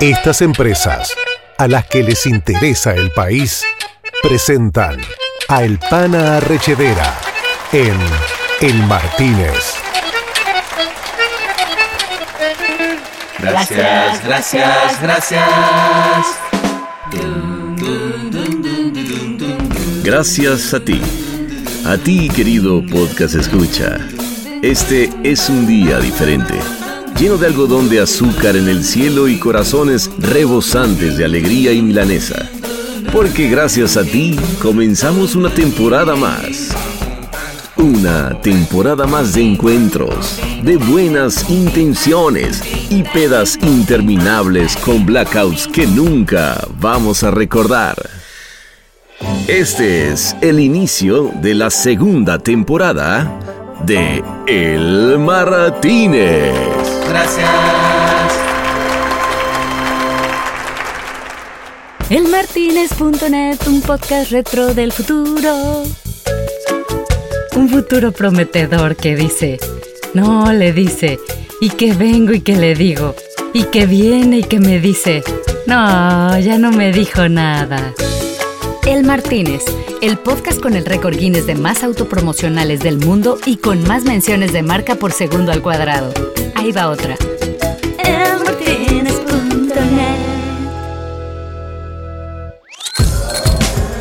Estas empresas, a las que les interesa el país, presentan a El Pana Arrechedera en El Martínez. Gracias, gracias, gracias. Gracias a ti. A ti, querido podcast escucha. Este es un día diferente, lleno de algodón de azúcar en el cielo y corazones rebosantes de alegría y milanesa. Porque gracias a ti comenzamos una temporada más. Una temporada más de encuentros, de buenas intenciones y pedas interminables con blackouts que nunca vamos a recordar. Este es el inicio de la segunda temporada de El Martínez. Gracias. Elmartinez.net, un podcast retro del futuro. Un futuro prometedor que dice, no le dice, y que vengo y que le digo, y que viene y que me dice, no, ya no me dijo nada. El Martínez, el podcast con el récord Guinness de más autopromocionales del mundo y con más menciones de marca por segundo al cuadrado. Ahí va otra.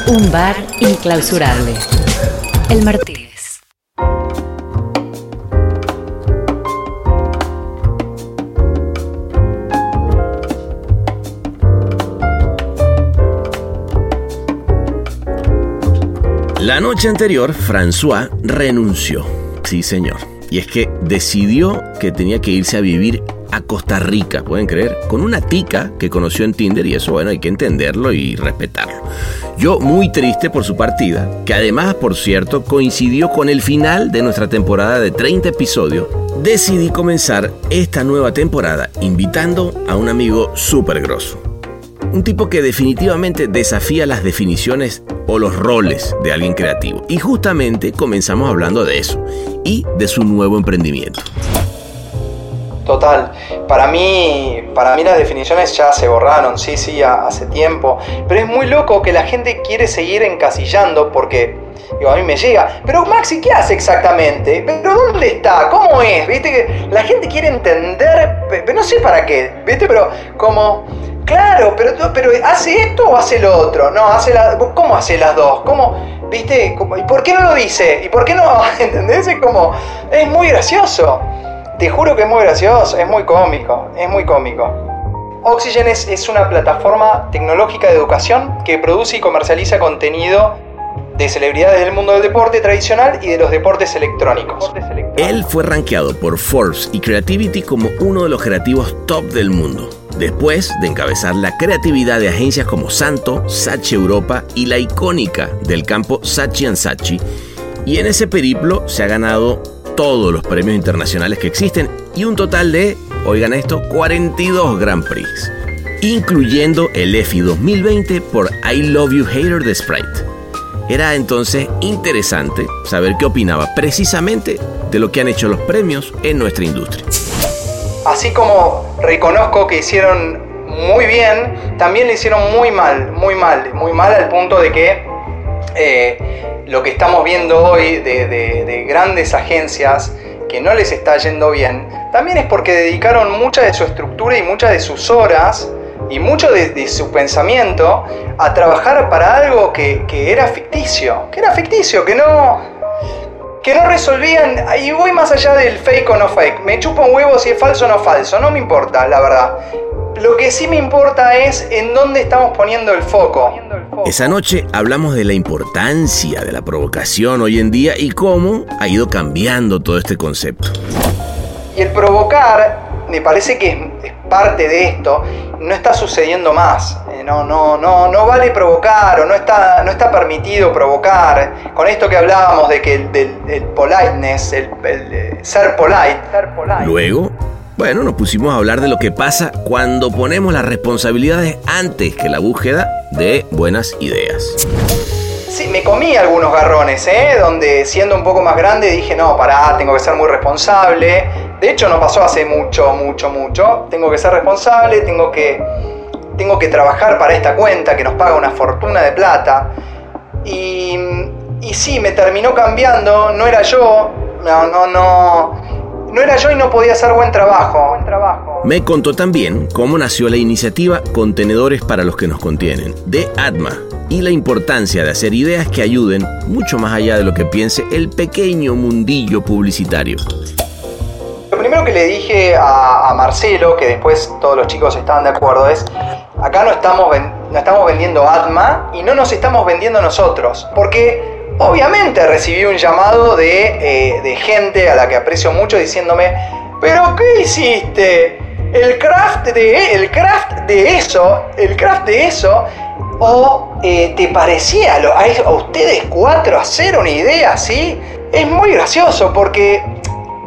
Un bar inclausurable. El Martínez. La noche anterior, François renunció. Sí, señor. Y es que decidió que tenía que irse a vivir a Costa Rica, ¿pueden creer? Con una tica que conoció en Tinder y eso, bueno, hay que entenderlo y respetarlo. Yo muy triste por su partida, que además, por cierto, coincidió con el final de nuestra temporada de 30 episodios, decidí comenzar esta nueva temporada invitando a un amigo súper grosso. Un tipo que definitivamente desafía las definiciones o los roles de alguien creativo. Y justamente comenzamos hablando de eso y de su nuevo emprendimiento. Total. Para mí, para mí las definiciones ya se borraron, sí, sí, hace tiempo. Pero es muy loco que la gente quiere seguir encasillando porque, digo, a mí me llega. Pero Maxi, ¿qué hace exactamente? ¿Pero dónde está? ¿Cómo es? ¿Viste? Que la gente quiere entender, pero no sé para qué, ¿viste? Pero como... Claro, pero, pero ¿hace esto o hace lo otro? No, hace la, ¿cómo hace las dos? ¿Cómo? ¿Viste? ¿Y por qué no lo dice? ¿Y por qué no? ¿Entendés? Es como... Es muy gracioso. Te juro que es muy gracioso, es muy cómico, es muy cómico. Oxygen es, una plataforma tecnológica de educación que produce y comercializa contenido de celebridades del mundo del deporte tradicional y de los deportes electrónicos. Él fue rankeado por Forbes y Creativity como uno de los creativos top del mundo, después de encabezar la creatividad de agencias como Santo, Sachi Europa y la icónica del campo Sachi Sachi. Y en ese periplo se ha ganado todos los premios internacionales que existen y un total de, oigan esto, 42 Grand Prix, incluyendo el EFI 2020 por I Love You Hater de Sprite. Era entonces interesante saber qué opinaba precisamente de lo que han hecho los premios en nuestra industria. Así como reconozco que hicieron muy bien, también le hicieron muy mal, muy mal, muy mal al punto de que eh, lo que estamos viendo hoy de, de, de, grandes agencias que no les está yendo bien, también es porque dedicaron mucha de su estructura y muchas de sus horas y mucho de, de su pensamiento a trabajar para algo que, que, era ficticio, que era ficticio, que no, que no resolvían, y voy más allá del fake o no fake, me chupa un huevo si es falso o no falso, no me importa, la verdad. Lo que sí me importa es en dónde estamos poniendo el foco. Esa noche hablamos de la importancia de la provocación hoy en día y cómo ha ido cambiando todo este concepto. Y el provocar, me parece que es, parte de esto, no está sucediendo más. No, no, no, no vale provocar o no está, no está permitido provocar. Con esto que hablábamos de que el, del, el politeness, el, el, ser, polite, ser polite. Luego bueno, nos pusimos a hablar de lo que pasa cuando ponemos las responsabilidades antes que la búsqueda de buenas ideas. sí, me comí algunos garrones, ¿eh? Donde siendo un poco más grande dije, no, pará, tengo que ser muy responsable. De hecho, no pasó hace mucho, mucho, mucho. Tengo que ser responsable, tengo que, tengo que trabajar para esta cuenta que nos paga una fortuna de plata. Y, y sí, me terminó cambiando, no era yo, no, no, no. No era yo y no podía hacer buen trabajo. Buen trabajo. Me contó también cómo nació la iniciativa Contenedores para los que nos contienen, de ADMA, y la importancia de hacer ideas que ayuden mucho más allá de lo que piense el pequeño mundillo publicitario. Lo primero que le dije a, Marcelo, que después todos los chicos estaban de acuerdo, es, acá no estamos, no estamos vendiendo ADMA y no nos estamos vendiendo nosotros, porque obviamente recibí un llamado de, eh, de, gente a la que aprecio mucho diciéndome, pero ¿qué hiciste? El craft de, el craft de eso, el craft de eso, o eh, te parecía a, a, ustedes cuatro hacer una idea así, es muy gracioso porque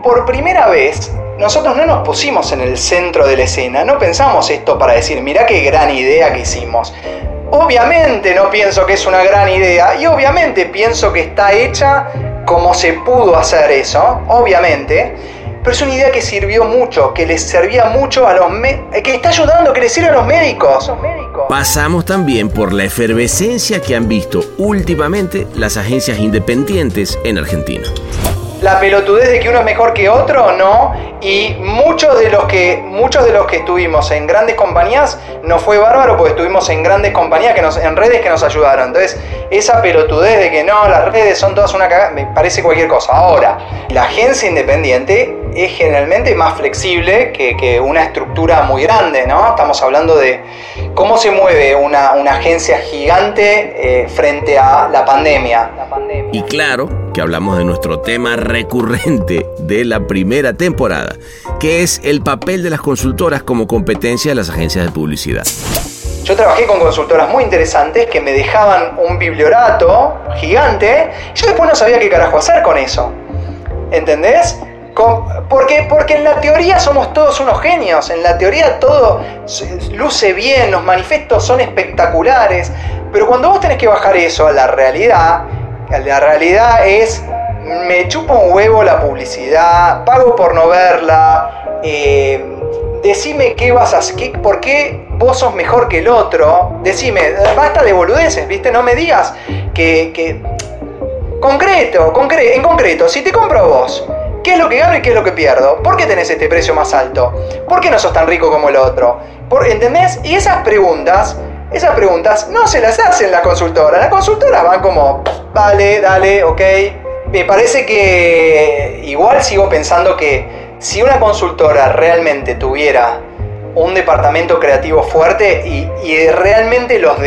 por primera vez nosotros no nos pusimos en el centro de la escena, no pensamos esto para decir, mira qué gran idea que hicimos. Obviamente no pienso que es una gran idea y obviamente pienso que está hecha como se pudo hacer eso, obviamente, pero es una idea que sirvió mucho, que les servía mucho a los médicos, que está ayudando, que les sirve a los médicos. Pasamos también por la efervescencia que han visto últimamente las agencias independientes en Argentina la pelotudez de que uno es mejor que otro, no. Y muchos de los que, muchos de los que estuvimos en grandes compañías no fue bárbaro porque estuvimos en grandes compañías que nos, en redes que nos ayudaron. Entonces, esa pelotudez de que no, las redes son todas una cagada, me parece cualquier cosa. Ahora, la agencia independiente es generalmente más flexible que, que una estructura muy grande, ¿no? Estamos hablando de cómo se mueve una, una agencia gigante eh, frente a la pandemia. la pandemia. Y claro que hablamos de nuestro tema recurrente de la primera temporada, que es el papel de las consultoras como competencia de las agencias de publicidad. Yo trabajé con consultoras muy interesantes que me dejaban un bibliorato gigante. Yo después no sabía qué carajo hacer con eso. ¿Entendés? Porque, porque en la teoría somos todos unos genios, en la teoría todo luce bien, los manifestos son espectaculares, pero cuando vos tenés que bajar eso a la realidad, la realidad es, me chupa un huevo la publicidad, pago por no verla, eh, decime qué vas a hacer, por qué vos sos mejor que el otro, decime, basta de boludeces, ¿viste? No me digas que... Concreto, concre en concreto, si te compro vos, ¿Qué es lo que gano y qué es lo que pierdo? ¿Por qué tenés este precio más alto? ¿Por qué no sos tan rico como el otro? ¿Por, ¿Entendés? Y esas preguntas, esas preguntas no se las hacen las consultoras. Las consultoras van como, vale, dale, ok. Me parece que igual sigo pensando que si una consultora realmente tuviera un departamento creativo fuerte y, realmente los,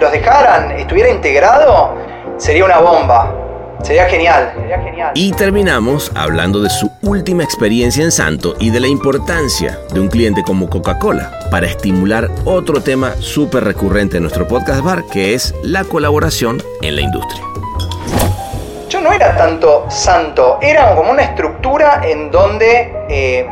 los dejaran, estuviera integrado, sería una bomba. Sería genial. Sería genial. Y terminamos hablando de su última experiencia en Santo y de la importancia de un cliente como Coca-Cola para estimular otro tema súper recurrente en nuestro podcast bar, que es la colaboración en la industria. No era tanto santo, era como una estructura en donde eh,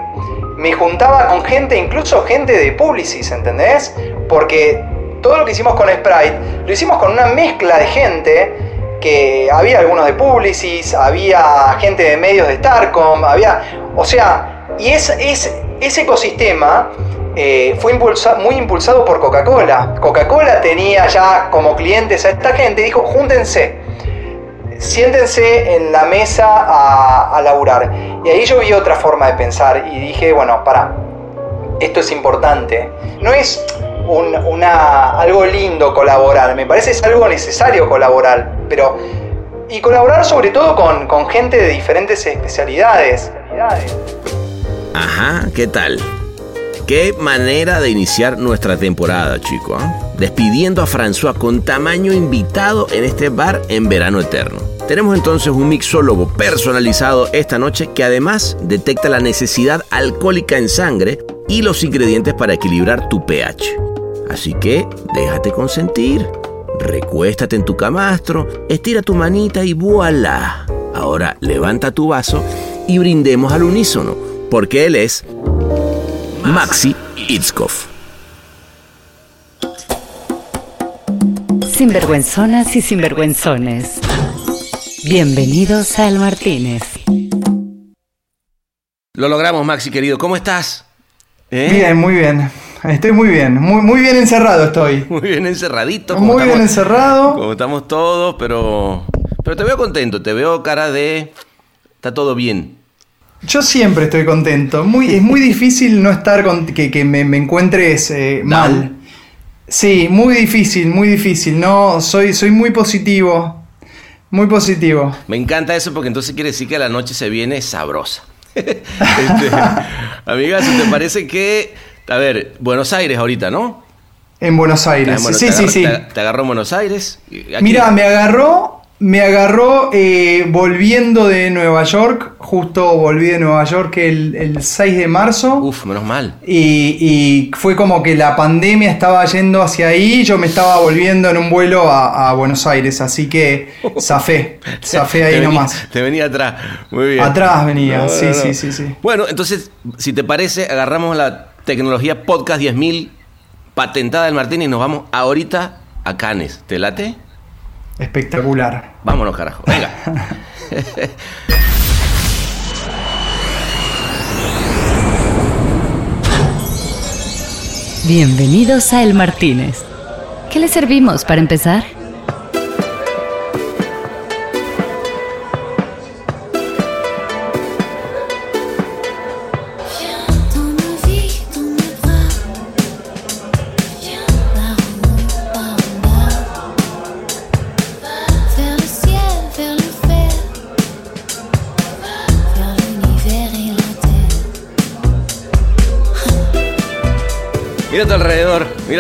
me juntaba con gente, incluso gente de Publicis, ¿entendés? Porque todo lo que hicimos con Sprite lo hicimos con una mezcla de gente que había algunos de Publicis, había gente de medios de Starcom, había, o sea, y es, es ese ecosistema eh, fue muy impulsado por Coca-Cola. Coca-Cola tenía ya como clientes a esta gente y dijo, júntense, siéntense en la mesa a, a laburar. Y ahí yo vi otra forma de pensar y dije, bueno, para, esto es importante. No es una, algo lindo colaborar, me parece es algo necesario colaborar, pero... Y colaborar sobre todo con, con gente de diferentes especialidades. Ajá, ¿qué tal? Qué manera de iniciar nuestra temporada, chico. ¿eh? Despidiendo a François con tamaño invitado en este bar en verano eterno. Tenemos entonces un mixólogo personalizado esta noche que además detecta la necesidad alcohólica en sangre y los ingredientes para equilibrar tu pH. Así que déjate consentir. Recuéstate en tu camastro, estira tu manita y voilà. Ahora levanta tu vaso y brindemos al unísono, porque él es Maxi Itzkov. Sinvergüenzonas y sinvergüenzones. Bienvenidos al Martínez. Lo logramos, Maxi, querido. ¿Cómo estás? ¿Eh? Bien, muy bien. Estoy muy bien. Muy, muy bien encerrado estoy. Muy bien encerradito. Muy bien encerrado. Como estamos todos, pero... Pero te veo contento. Te veo cara de... Está todo bien. Yo siempre estoy contento. Muy, es muy difícil no estar con, que, me, encuentres eh, mal. Sí, muy difícil, muy difícil. No, soy, soy muy positivo. Muy positivo. Me encanta eso porque entonces quiere decir que la noche se viene sabrosa. este, amiga, ¿te parece que... A ver, Buenos Aires ahorita, ¿no? En Buenos Aires. sí, sí, sí. Te, agarró en Buenos Aires? Mira, me agarró me agarró eh, volviendo de Nueva York, justo volví de Nueva York el, 6 de marzo. Uf, menos mal. Y, fue como que la pandemia estaba yendo hacia ahí, yo me estaba volviendo en un vuelo a, Buenos Aires, así que zafé, zafé ahí nomás. te venía atrás, muy bien. Atrás venía, sí, sí, sí, sí. Bueno, entonces, si te parece, agarramos la tecnología Podcast 10.000 patentada del Martín y nos vamos ahorita a Canes. ¿Te late? Espectacular. Vámonos, carajo. Venga. Bienvenidos a El Martínez. ¿Qué le servimos para empezar?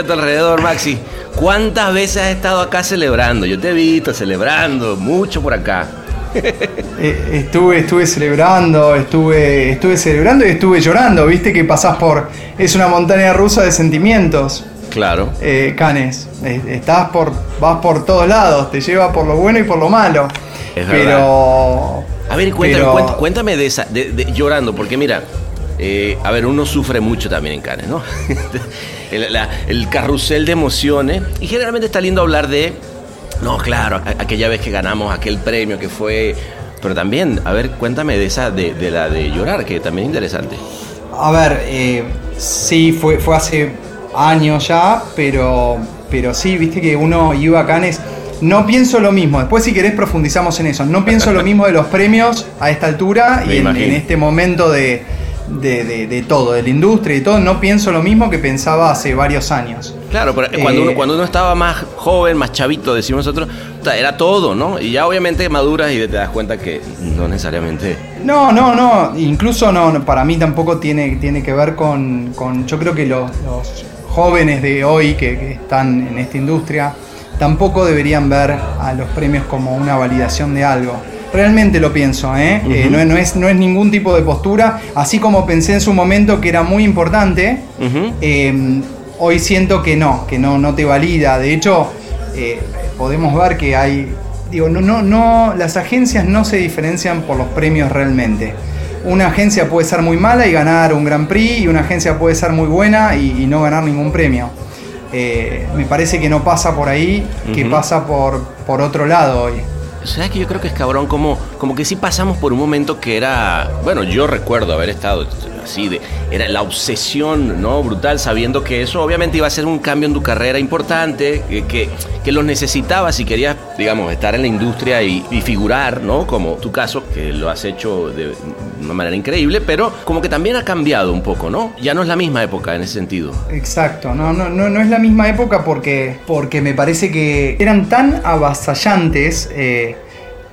Tu alrededor, Maxi. ¿Cuántas veces has estado acá celebrando? Yo te he visto celebrando mucho por acá. Eh, estuve, estuve celebrando, estuve, estuve celebrando y estuve llorando. Viste que pasás por. Es una montaña rusa de sentimientos. Claro. Eh, Canes. Eh, estás por. vas por todos lados, te lleva por lo bueno y por lo malo. Es pero. A ver, cuéntame, cuéntame de esa, de, llorando, porque mira, eh, a ver, uno sufre mucho también en Cannes, ¿no? el, carrusel de emociones. Y generalmente está lindo hablar de, no, claro, aquella vez que ganamos aquel premio que fue... Pero también, a ver, cuéntame de esa, de, la de llorar, que también es interesante. A ver, eh, sí, fue, fue hace años ya, pero, pero sí, viste que uno iba a Cannes... No pienso lo mismo, después si querés profundizamos en eso. No pienso lo mismo de los premios a esta altura y en, este momento de, de, todo, de la industria y todo, no pienso lo mismo que pensaba hace varios años. Claro, pero cuando, uno, eh, cuando uno estaba más joven, más chavito, decimos nosotros, era todo, ¿no? Y ya obviamente maduras y te das cuenta que no necesariamente... No, no, no, incluso no, para mí tampoco tiene, tiene que ver con, yo creo que los, jóvenes de hoy que, que están en esta industria tampoco deberían ver a los premios como una validación de algo Realmente lo pienso, ¿eh? eh no, es, no es ningún tipo de postura. Así como pensé en su momento que era muy importante, eh, hoy siento que no, que no, no te valida. De hecho, eh, podemos ver que hay. Digo, no, no, no, las agencias no se diferencian por los premios realmente. Una agencia puede ser muy mala y ganar un Gran Prix, y una agencia puede ser muy buena y, no ganar ningún premio. me parece que no pasa por ahí, que pasa por, por otro lado hoy. ¿Sabes que yo creo que es cabrón? Como, como que sí pasamos por un momento que era. Bueno, yo recuerdo haber estado así, de, era la obsesión, ¿no? Brutal, sabiendo que eso obviamente iba a ser un cambio en tu carrera importante, que, que, que lo necesitabas si querías, digamos, estar en la industria y, figurar, ¿no? Como tu caso, que lo has hecho de una manera increíble, pero como que también ha cambiado un poco, ¿no? Ya no es la misma época en ese sentido. Exacto, no, no, no, no es la misma época porque, porque me parece que eran tan avasallantes. Eh,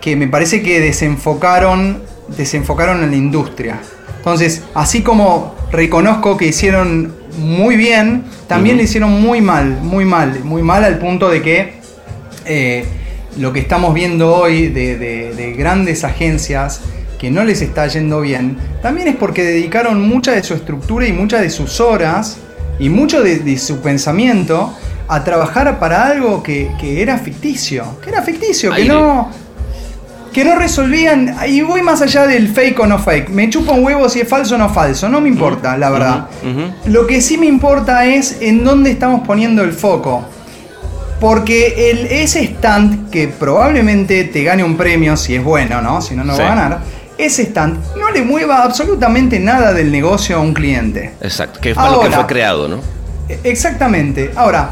que me parece que desenfocaron, desenfocaron en la industria. Entonces, así como reconozco que hicieron muy bien, también le hicieron muy mal, muy mal, muy mal al punto de que eh, lo que estamos viendo hoy de, grandes agencias que no les está yendo bien, también es porque dedicaron mucha de su estructura y muchas de sus horas y mucho de, su pensamiento a trabajar para algo que, era ficticio, que era ficticio, que no, que no resolvían, y voy más allá del fake o no fake, me chupo un huevo si es falso o no falso, no me importa, la verdad. Lo que sí me importa es en dónde estamos poniendo el foco. Porque el, ese stand que probablemente te gane un premio, si es bueno, ¿no? Si no, no Sí. va a ganar. Ese stand no le mueva absolutamente nada del negocio a un cliente. Exacto, que es para lo que fue creado, ¿no? E- Exactamente. Ahora,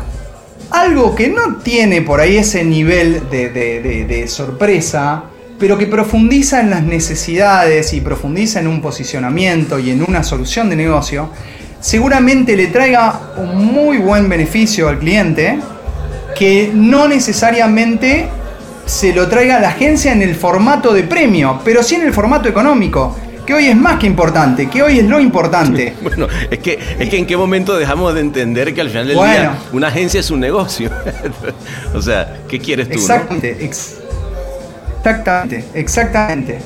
algo que no tiene por ahí ese nivel de, de- de- de sorpresa, pero que profundiza en las necesidades y profundiza en un posicionamiento y en una solución de negocio, seguramente le traiga un muy buen beneficio al cliente que no necesariamente se lo traiga a la agencia en el formato de premio, pero sí en el formato económico, que hoy es más que importante, que hoy es lo importante. Bueno, es que, es que en qué momento dejamos de entender que al final del Bueno. día una agencia es un negocio. o sea, ¿qué quieres tú? no? Exactamente, ex- exactamente, exactamente.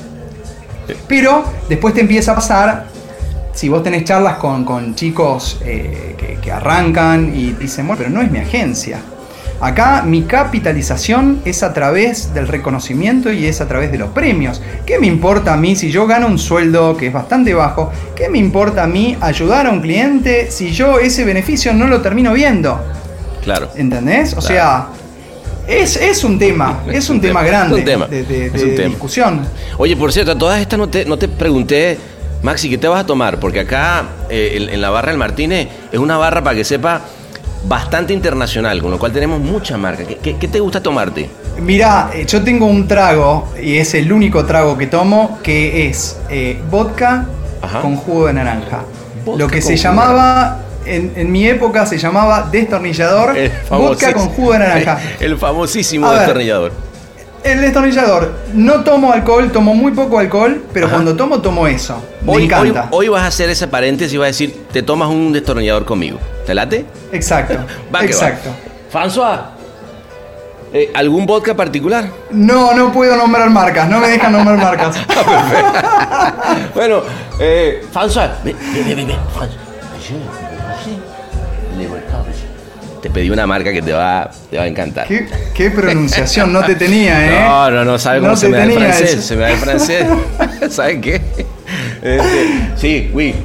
Pero después te empieza a pasar, si vos tenés charlas con, con chicos eh, que, que arrancan y dicen, bueno, pero no es mi agencia. Acá mi capitalización es a través del reconocimiento y es a través de los premios. ¿Qué me importa a mí si yo gano un sueldo que es bastante bajo? ¿Qué me importa a mí ayudar a un cliente si yo ese beneficio no lo termino viendo? Claro. ¿Entendés? O Claro. sea, es, es un tema, es, un, tema, grande Es un tema, de, de- es de un tema. discusión. Oye, por cierto, a todas estas no te, no te pregunté, Maxi, ¿qué te vas a tomar? Porque acá eh, en, en la barra del Martínez es una barra, para que sepa, bastante internacional, con lo cual tenemos mucha marca. ¿Qué, qué- qué te gusta tomarte? Mirá, eh, yo tengo un trago, y es el único trago que tomo, que es eh, vodka Ajá. con jugo de naranja. Vodka Lo que se llamaba, en, en mi época se llamaba destornillador, vodka con jugo de naranja. El famosísimo ver. destornillador. El destornillador, no tomo alcohol, tomo muy poco alcohol, pero Ajá. cuando tomo, tomo eso. Me Hoy, encanta. hoy vas a hacer ese paréntesis y vas a decir, te tomas un destornillador conmigo. ¿Te late? Exacto, Va que va. exacto. François, eh, ¿algún vodka particular? No, no puedo nombrar marcas, no me dejan nombrar marcas. Bueno, eh, François, ven, ven, ven, ven, Te pedí una marca que te va, te va a encantar. ¿Qué, qué pronunciación, no te tenía, ¿eh? No, no, no, ¿sabe cómo No se me da el francés? Se me da el francés. ¿Sabe qué? Este, sí, oui.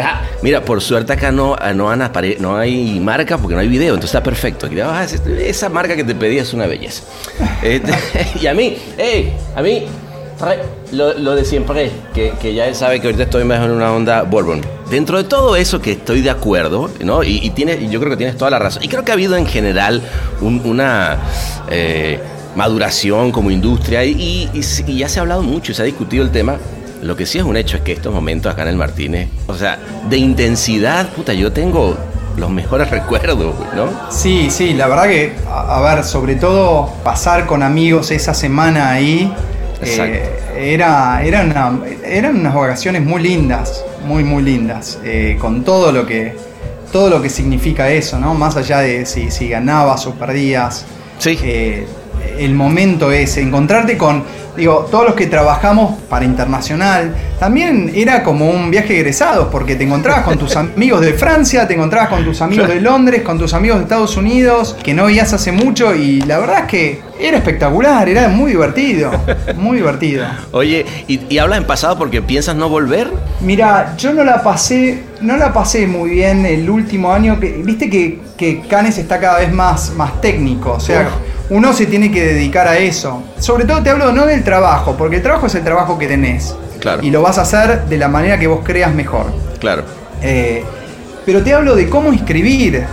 Ah, mira, por suerte acá no, ah, no, han apare- no hay marca porque no hay video, entonces está perfecto. Ah, esa marca que te pedí es una belleza. Este, y a mí, hey, a mí, lo, lo de siempre, que, que ya él sabe que ahorita estoy mejor en una onda Bourbon. Dentro de todo eso que estoy de acuerdo, ¿no? Y, y tiene, y yo creo que tienes toda la razón. Y creo que ha habido en general un- una eh, maduración como industria y, y- y ya se ha hablado mucho y se ha discutido el tema. Lo que sí es un hecho es que estos momentos acá en el Martínez, o sea, de intensidad, puta, yo tengo los mejores recuerdos, ¿no? Sí, sí, la verdad que, a, a ver, sobre todo pasar con amigos esa semana ahí, eh, era, era una- eran unas vacaciones muy lindas, muy, muy lindas, eh, con todo lo que todo lo que significa eso, ¿no? Más allá de si, si ganabas o perdías. Sí. eh, el momento ese, encontrarte con, digo, todos los que trabajamos para internacional, también era como un viaje egresado, porque te encontrabas con tus amigos de Francia, te encontrabas con tus amigos de Londres, con tus amigos de Estados Unidos, que no veías hace mucho, y la verdad es que era espectacular, era muy divertido, muy divertido. Oye, ¿y, y hablas en pasado porque piensas no volver? Mira, yo no la pasé, no la pasé muy bien el último año. Que, Viste que, que Cannes está cada vez más, más técnico. O sea, uno se tiene que dedicar a eso. Sobre todo te hablo no del trabajo, porque el trabajo es el trabajo que tenés. Claro. Y lo vas a hacer de la manera que vos creas mejor. Claro. Eh, pero te hablo de cómo escribir.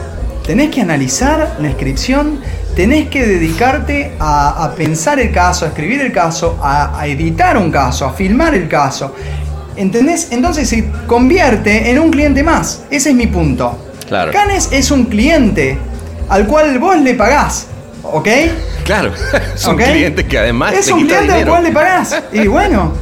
Tenés que analizar la inscripción, tenés que dedicarte a, a pensar el caso, a escribir el caso, a, a editar un caso, a filmar el caso. ¿Entendés? Entonces se convierte en un cliente más. Ese es mi punto. Claro. Canes es un cliente al cual vos le pagás. ¿Ok? Claro, es un ¿Ok? cliente que además Es te un quita cliente al dinero. cual le pagás. Y bueno,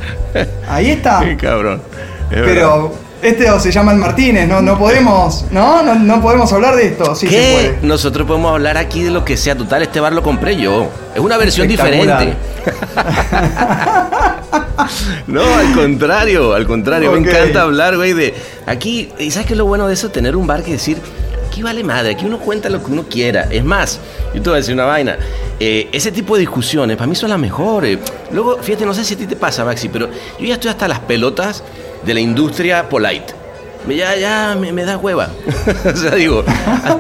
ahí está. Qué cabrón. Es. Pero este se llama el Martínez, no, no podemos, ¿no? ¿no? no podemos hablar de esto, sí se ¿Qué? puede. Nosotros podemos hablar aquí de lo que sea. Total, este bar lo compré yo. Es una versión diferente. no, al contrario, al contrario. Me encanta hablar, güey, de aquí. ¿Y sabes qué es lo bueno de eso? Tener un bar que decir, aquí vale madre, aquí uno cuenta lo que uno quiera. Es más, yo te voy a decir una vaina. eh, ese tipo de discusiones para mí son las mejores. Luego, fíjate, no sé si a ti te pasa, Maxi, pero yo ya estoy hasta las pelotas de la industria polite. Ya, ya, me, me da hueva. o sea, digo,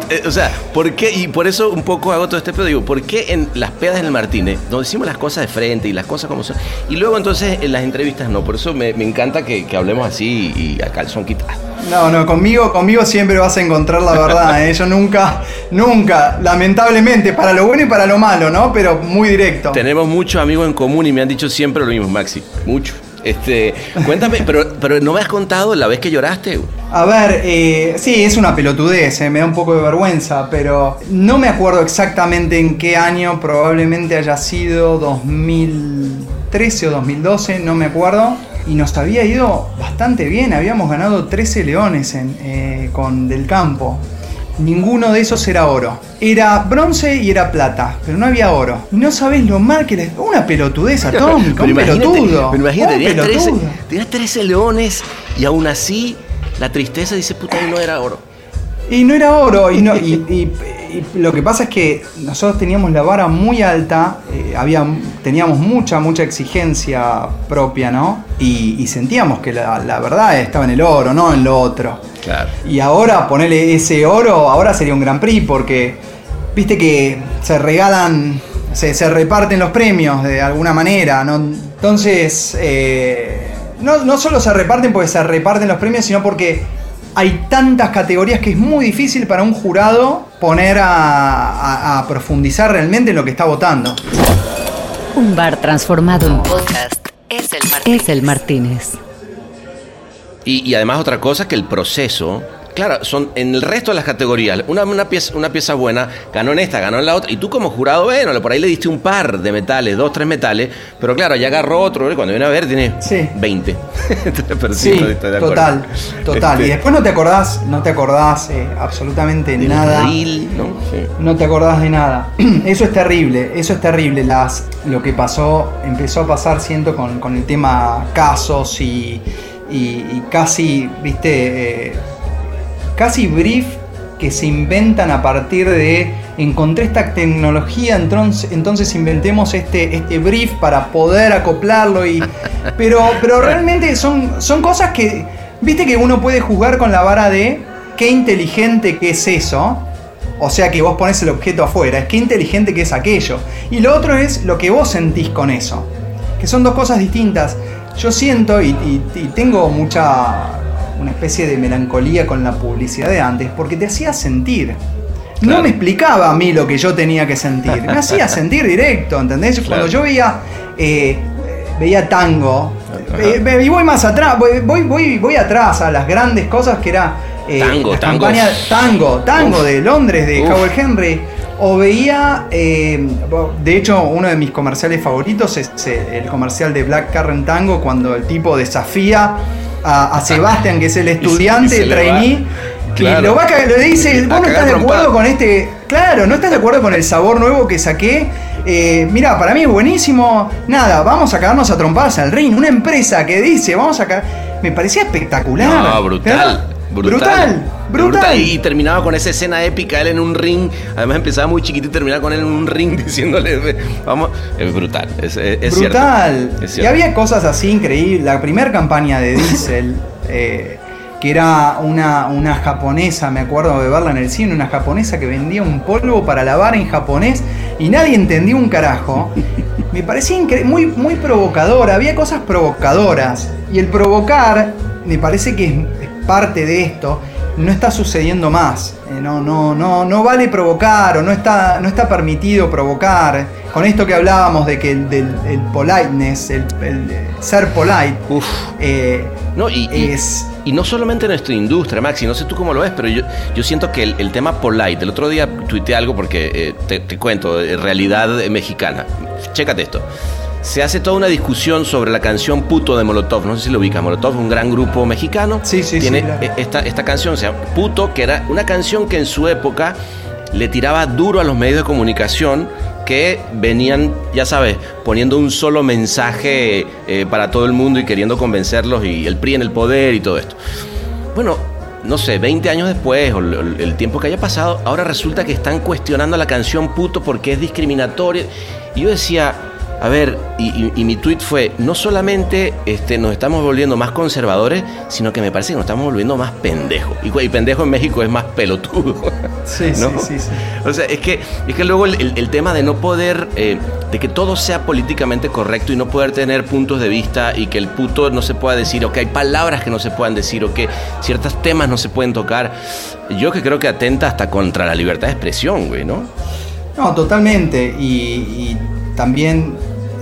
eh, o sea, ¿por qué? Y por eso un poco hago todo este pedo, digo, ¿por qué en las pedas en el Martínez, donde decimos las cosas de frente y las cosas como son, y luego entonces en las entrevistas no? Por eso me, me encanta que, que hablemos así y a calzón quitado. No, no, conmigo, conmigo siempre vas a encontrar la verdad, ¿eh? Yo nunca, nunca, lamentablemente, para lo bueno y para lo malo, ¿no? Pero muy directo. Tenemos muchos amigos en común y me han dicho siempre lo mismo, Maxi, mucho. Este, cuéntame, pero, no me has contado la vez que lloraste. A ver, eh, sí, es una pelotudez, eh, me da un poco de vergüenza, pero no me acuerdo exactamente en qué año, probablemente haya sido 2013 o 2012, no me acuerdo. Y nos había ido bastante bien, habíamos ganado 13 leones eh, con Del Campo. Ninguno de esos era oro. Era bronce y era plata, pero no había oro. Y no sabés lo mal que les... Una pelotudez atómica, un pelotudo. pero imagínate, un tenías 13, pelotudo. tenías 13 leones y aún así la tristeza dice, puta, y no era oro. Y no era oro, y, no, y lo que pasa es que nosotros teníamos la vara muy alta, eh, había, teníamos mucha, mucha exigencia propia, ¿no? Y, y sentíamos que la, la verdad estaba en el oro, no en lo otro. Claro. Y ahora ponerle ese oro, ahora sería un Gran Prix, porque viste que se regalan, se, se reparten los premios de alguna manera, ¿no? Entonces, eh, no, no solo se reparten porque se reparten los premios, sino porque hay tantas categorías que es muy difícil para un jurado poner a, a- a profundizar realmente en lo que está votando. Un bar transformado en podcast es el Martínez. Es el Martínez. Y, y además otra cosa que el proceso, claro, son en el resto de las categorías, una, una, pieza, una pieza buena ganó en esta, ganó en la otra, y tú como jurado, bueno, por ahí le diste un par de metales, dos, tres metales, pero claro, ya agarró otro, y cuando viene a ver tiene Sí. 20. Pero Sí, estoy de acuerdo. total, total. Este, Y después no te acordás, no te acordás eh, absolutamente nada. reel, ¿no? Sí. No te acordás de nada. Eso es terrible, eso es terrible. Las, lo que pasó, empezó a pasar, siento, con, con el tema casos y, y- y casi, viste, eh, casi brief que se inventan a partir de encontré esta tecnología, entonces, entonces inventemos este, este brief para poder acoplarlo y. Pero, pero realmente son, son cosas que. Viste que uno puede jugar con la vara de qué inteligente que es eso. O sea que vos pones el objeto afuera, es qué inteligente que es aquello. Y lo otro es lo que vos sentís con eso. Que son dos cosas distintas. Yo siento y, y- y tengo mucha. Una especie de melancolía con la publicidad de antes, porque te hacía sentir. No me explicaba a mí lo que yo tenía que sentir. Me hacía sentir directo, ¿entendés? Claro. Cuando yo veía. eh, veía tango. Eh, y voy más atrás, voy, voy, voy, voy atrás a las grandes cosas que era. eh, Tango, las tango. campañas- tango, tango Uf. de Londres, de Uf. Howard Henry. O veía, eh, de hecho, uno de mis comerciales favoritos es el comercial de Black Current Tango, cuando el tipo desafía a, a Sebastian, que es el estudiante, el trainee, Claro. y lo va a cagar- le dice, vos no estás de acuerdo trompada". con este, claro, no estás de acuerdo con el sabor nuevo que saqué. Eh, mira, para mí es buenísimo. Nada, vamos a cagarnos a trompadas al ring. Una empresa que dice, vamos a cagar. Me parecía espectacular. No, brutal. ¿verdad? Brutal, Brutal. brutal. Y, y terminaba con esa escena épica, él en un ring. Además empezaba muy chiquito y terminaba con él en un ring diciéndole, "Ve, vamos. Es brutal, es, es- es cierto. brutal. Y había cosas así increíbles. La primera campaña de Diesel, eh, que era una, una japonesa, me acuerdo de verla en el cine, una japonesa que vendía un polvo para lavar en japonés y nadie entendía un carajo. Me parecía muy, muy provocadora, había cosas provocadoras. Y el provocar, me parece que es parte de esto, no está sucediendo más. Eh, no, no, no, no vale provocar o no está, no está permitido provocar. Con esto que hablábamos de que el, del el politeness, el, el, ser polite, Uf. eh, No, y, es... y no solamente en nuestra industria, Maxi, no sé tú cómo lo ves, pero yo, yo siento que el, el tema polite, el otro día tuiteé algo porque eh, te, te cuento, realidad mexicana. Chécate esto. Se hace toda una discusión sobre la canción Puto de Molotov. No sé si lo ubica. Molotov es un gran grupo mexicano. Sí, sí, Tiene sí, claro. eh, esta, esta canción, se llama Puto, que era una canción que en su época le tiraba duro a los medios de comunicación que venían, ya sabes, poniendo un solo mensaje eh, para todo el mundo y queriendo convencerlos y el PRI en el poder y todo esto. Bueno, no sé, 20 años después o el, el tiempo que haya pasado, ahora resulta que están cuestionando la canción puto porque es discriminatoria. Y yo decía, A ver, y, y- y mi tweet fue, no solamente este, nos estamos volviendo más conservadores, sino que me parece que nos estamos volviendo más pendejos. Y, y pendejo en México es más pelotudo. Sí, ¿no? sí, sí, sí. O sea, es que, es que luego el, el- el tema de no poder, eh, de que todo sea políticamente correcto y no poder tener puntos de vista y que el puto no se pueda decir, o que hay palabras que no se puedan decir, o que ciertos temas no se pueden tocar, yo que creo que atenta hasta contra la libertad de expresión, güey, ¿no? No, totalmente. Y, y también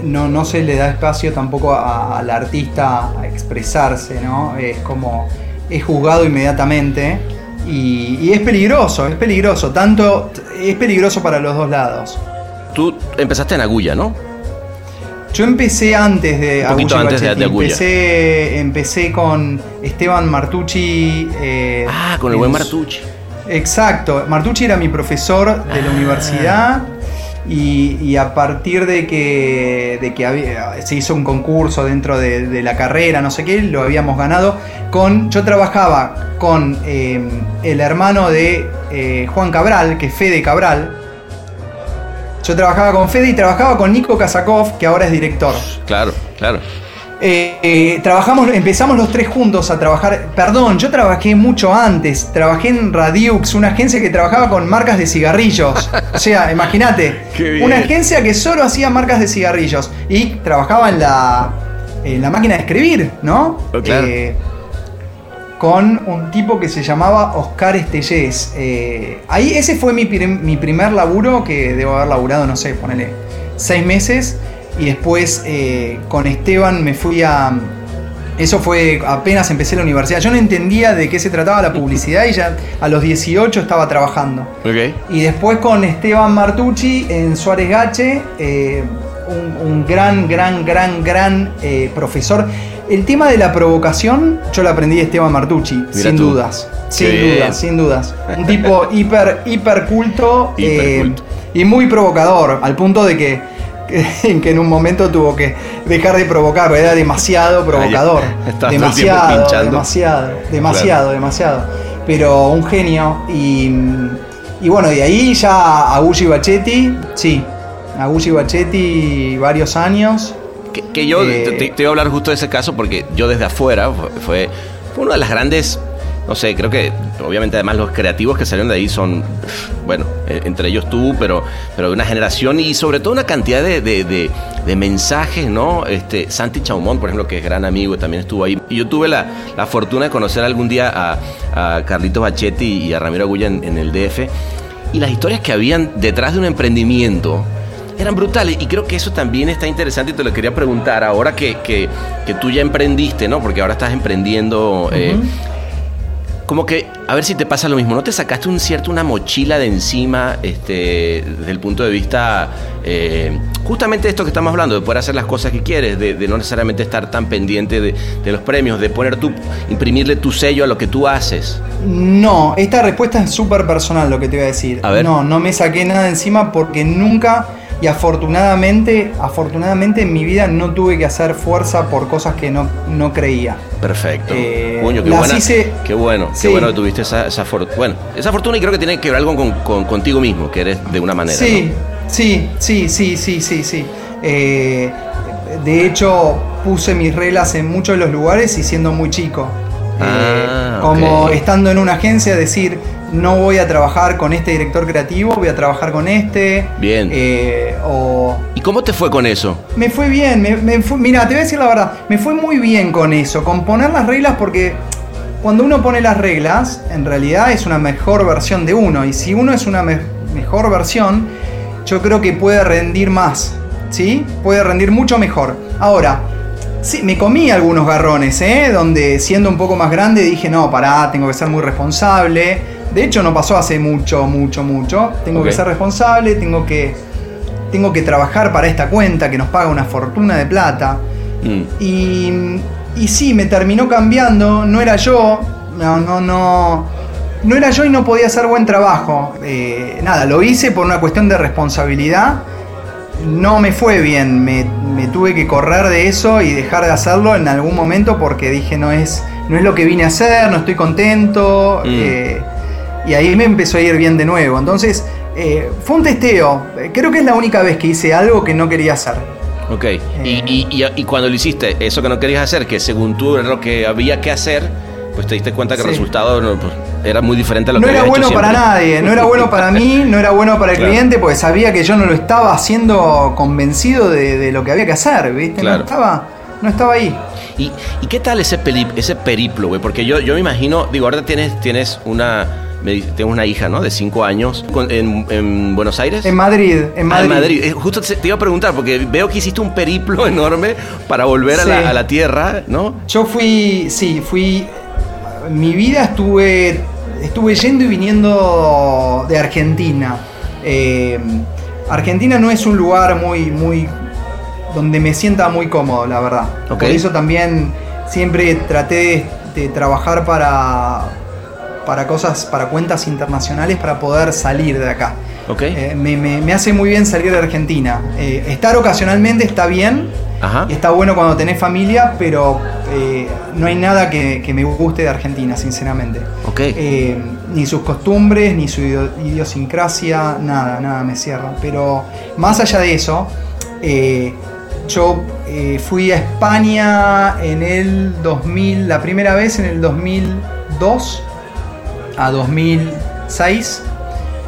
no, no se le da espacio tampoco al artista a expresarse, ¿no? Es como. es juzgado inmediatamente. Y, y es peligroso, es peligroso. Tanto. es peligroso para los dos lados. Tú empezaste en Agulla, ¿no? Yo empecé antes de Un poquito Agulla antes de- Bachetti. de Agulla. Empecé, empecé con Esteban Martucci. eh, Ah, con el en buen Martucci. Exacto, Martucci era mi profesor de la Ah. universidad y, a partir de que, de que se hizo un concurso dentro de, de la carrera, no sé qué, lo habíamos ganado con... Yo trabajaba con eh, el hermano de eh, Juan Cabral, que es Fede Cabral. Yo trabajaba con Fede y trabajaba con Nico Kazakov, que ahora es director. Claro, claro. Eh, eh, trabajamos, empezamos los tres juntos a trabajar. Perdón, yo trabajé mucho antes. Trabajé en Radiux, una agencia que trabajaba con marcas de cigarrillos. O sea, imagínate, una agencia que solo hacía marcas de cigarrillos y trabajaba en la, en la máquina de escribir, ¿no? Oh, claro. Eh, con un tipo que se llamaba Oscar Estellés. Eh, ahí ese fue mi, mi primer laburo que debo haber laburado, no sé, ponele seis meses. Y después eh, con Esteban me fui a... Eso fue apenas empecé la universidad. Yo no entendía de qué se trataba la publicidad y ya a los 18 estaba trabajando. Ok. Y después con Esteban Martucci en Suárez Gache, eh, un, un gran, gran, gran, gran eh, profesor. El tema de la provocación, yo lo aprendí de Esteban Martucci, sin tú. dudas. Qué Sin bien. dudas, sin dudas. Un tipo hiper, hiper culto, eh, Hiperculto. y muy provocador, al punto de que, que, que en un momento tuvo que dejar de provocar, porque era demasiado provocador. Tiempo demasiado, demasiado, demasiado, demasiado. Pero un genio. Y, y bueno, de ahí ya Agulli Bachetti, sí. Agulli Bachetti varios años. Que, que yo Eh, te, te- iba a hablar justo de ese caso porque yo desde afuera fue, fue, fue una de las grandes, no sé, creo que obviamente además los creativos que salieron de ahí son, bueno, eh, entre ellos tú, pero, pero de una generación y sobre todo una cantidad de, de- mensajes, ¿no? Este, Santi Chaumont, por ejemplo, que es gran amigo, también estuvo ahí. Y yo tuve la, la fortuna de conocer algún día a, a Carlitos Bachetti y a Ramiro Agulla en, en el DF. Y las historias que habían detrás de un emprendimiento eran brutales y creo que eso también está interesante y te lo quería preguntar ahora que, que- que tú ya emprendiste, ¿no? Porque ahora estás emprendiendo. eh, como que, a ver si te pasa lo mismo, ¿no te sacaste un cierto, una mochila de encima, este, desde el punto de vista, eh, justamente de esto que estamos hablando, de poder hacer las cosas que quieres, de, de no necesariamente estar tan pendiente de, de los premios, de poner tu, imprimirle tu sello a lo que tú haces? No, esta respuesta es súper personal lo que te voy a decir. A ver. No, no me saqué nada de encima porque nunca y afortunadamente, afortunadamente en mi vida no tuve que hacer fuerza por cosas que no, no creía. Perfecto. Eh, Coño, qué buena. hice- Qué bueno, qué bueno que tuviste esa, esa fortuna. Bueno, esa fortuna y creo que tiene que ver algo con, con- contigo mismo, que eres de una manera. Sí, ¿no? sí, sí, sí, sí, sí, sí. Eh, de hecho, puse mis reglas en muchos de los lugares y siendo muy chico. Eh, Ah, como estando en una agencia, decir, no voy a trabajar con este director creativo, voy a trabajar con este. Bien. Eh, o ¿Y cómo te fue con eso? me fue bien, me, me fue- mira, te voy a decir la verdad, me fue muy bien con eso, con poner las reglas porque cuando uno pone las reglas, en realidad es una mejor versión de uno y si uno es una me- mejor versión, yo creo que puede rendir más, ¿sí? Puede rendir mucho mejor. Ahora, sí, me comí algunos garrones, ¿eh? Donde siendo un poco más grande dije, no, pará, tengo que ser muy responsable. De hecho, no pasó hace mucho, mucho, mucho. Tengo que ser responsable, tengo que tengo que trabajar para esta cuenta que nos paga una fortuna de plata. Mm. Y, y sí, me terminó cambiando, no era yo, no, no, no, no era yo y no podía hacer buen trabajo. Eh, nada, lo hice por una cuestión de responsabilidad. No me fue bien, me, me tuve que correr de eso y dejar de hacerlo en algún momento porque dije no es, no es lo que vine a hacer, no estoy contento. Mm. eh, y ahí me empezó a ir bien de nuevo. Entonces, eh, fue un testeo. Eh, Creo que es la única vez que hice algo que no quería hacer. Ok. Y, Eh. y, y, y cuando lo hiciste, eso que no querías hacer, que según tú era lo que había que hacer, pues te diste cuenta que el resultado no, pues, era muy diferente a lo No que era habías bueno hecho para nadie, no era bueno para mí, no era bueno para el Claro. cliente, porque sabía que yo no lo estaba haciendo convencido de, de lo que había que hacer, ¿viste? Claro. No, estaba, no estaba ahí. ¿Y, y qué tal ese, peli- ese periplo, güey? Porque yo, yo me imagino, digo, ahora tienes, tienes una, tengo una hija, ¿no? De cinco años, con- en, en Buenos Aires. En Madrid, en Ah, Madrid. en Madrid. Eh, Justo te iba a preguntar, porque veo que hiciste un periplo enorme para volver a, la, a la tierra, ¿no? Yo fui, sí, fui. Mi vida estuve, estuve yendo y viniendo de Argentina. Eh, Argentina no es un lugar muy, muy, donde me sienta muy cómodo, la verdad. Por eso también siempre traté de, de trabajar para, para cosas, para cuentas internacionales para poder salir de acá. Ok. Eh, me, me- me hace muy bien salir de Argentina. Eh, estar ocasionalmente está bien. Ajá. Está bueno cuando tenés familia, pero eh, no hay nada que, que me guste de Argentina, sinceramente. Ok. Eh, ni sus costumbres, ni su idio- idiosincrasia, nada, nada me cierra. Pero más allá de eso, yo fui a España en el 2000, la primera vez en el 2002 a 2006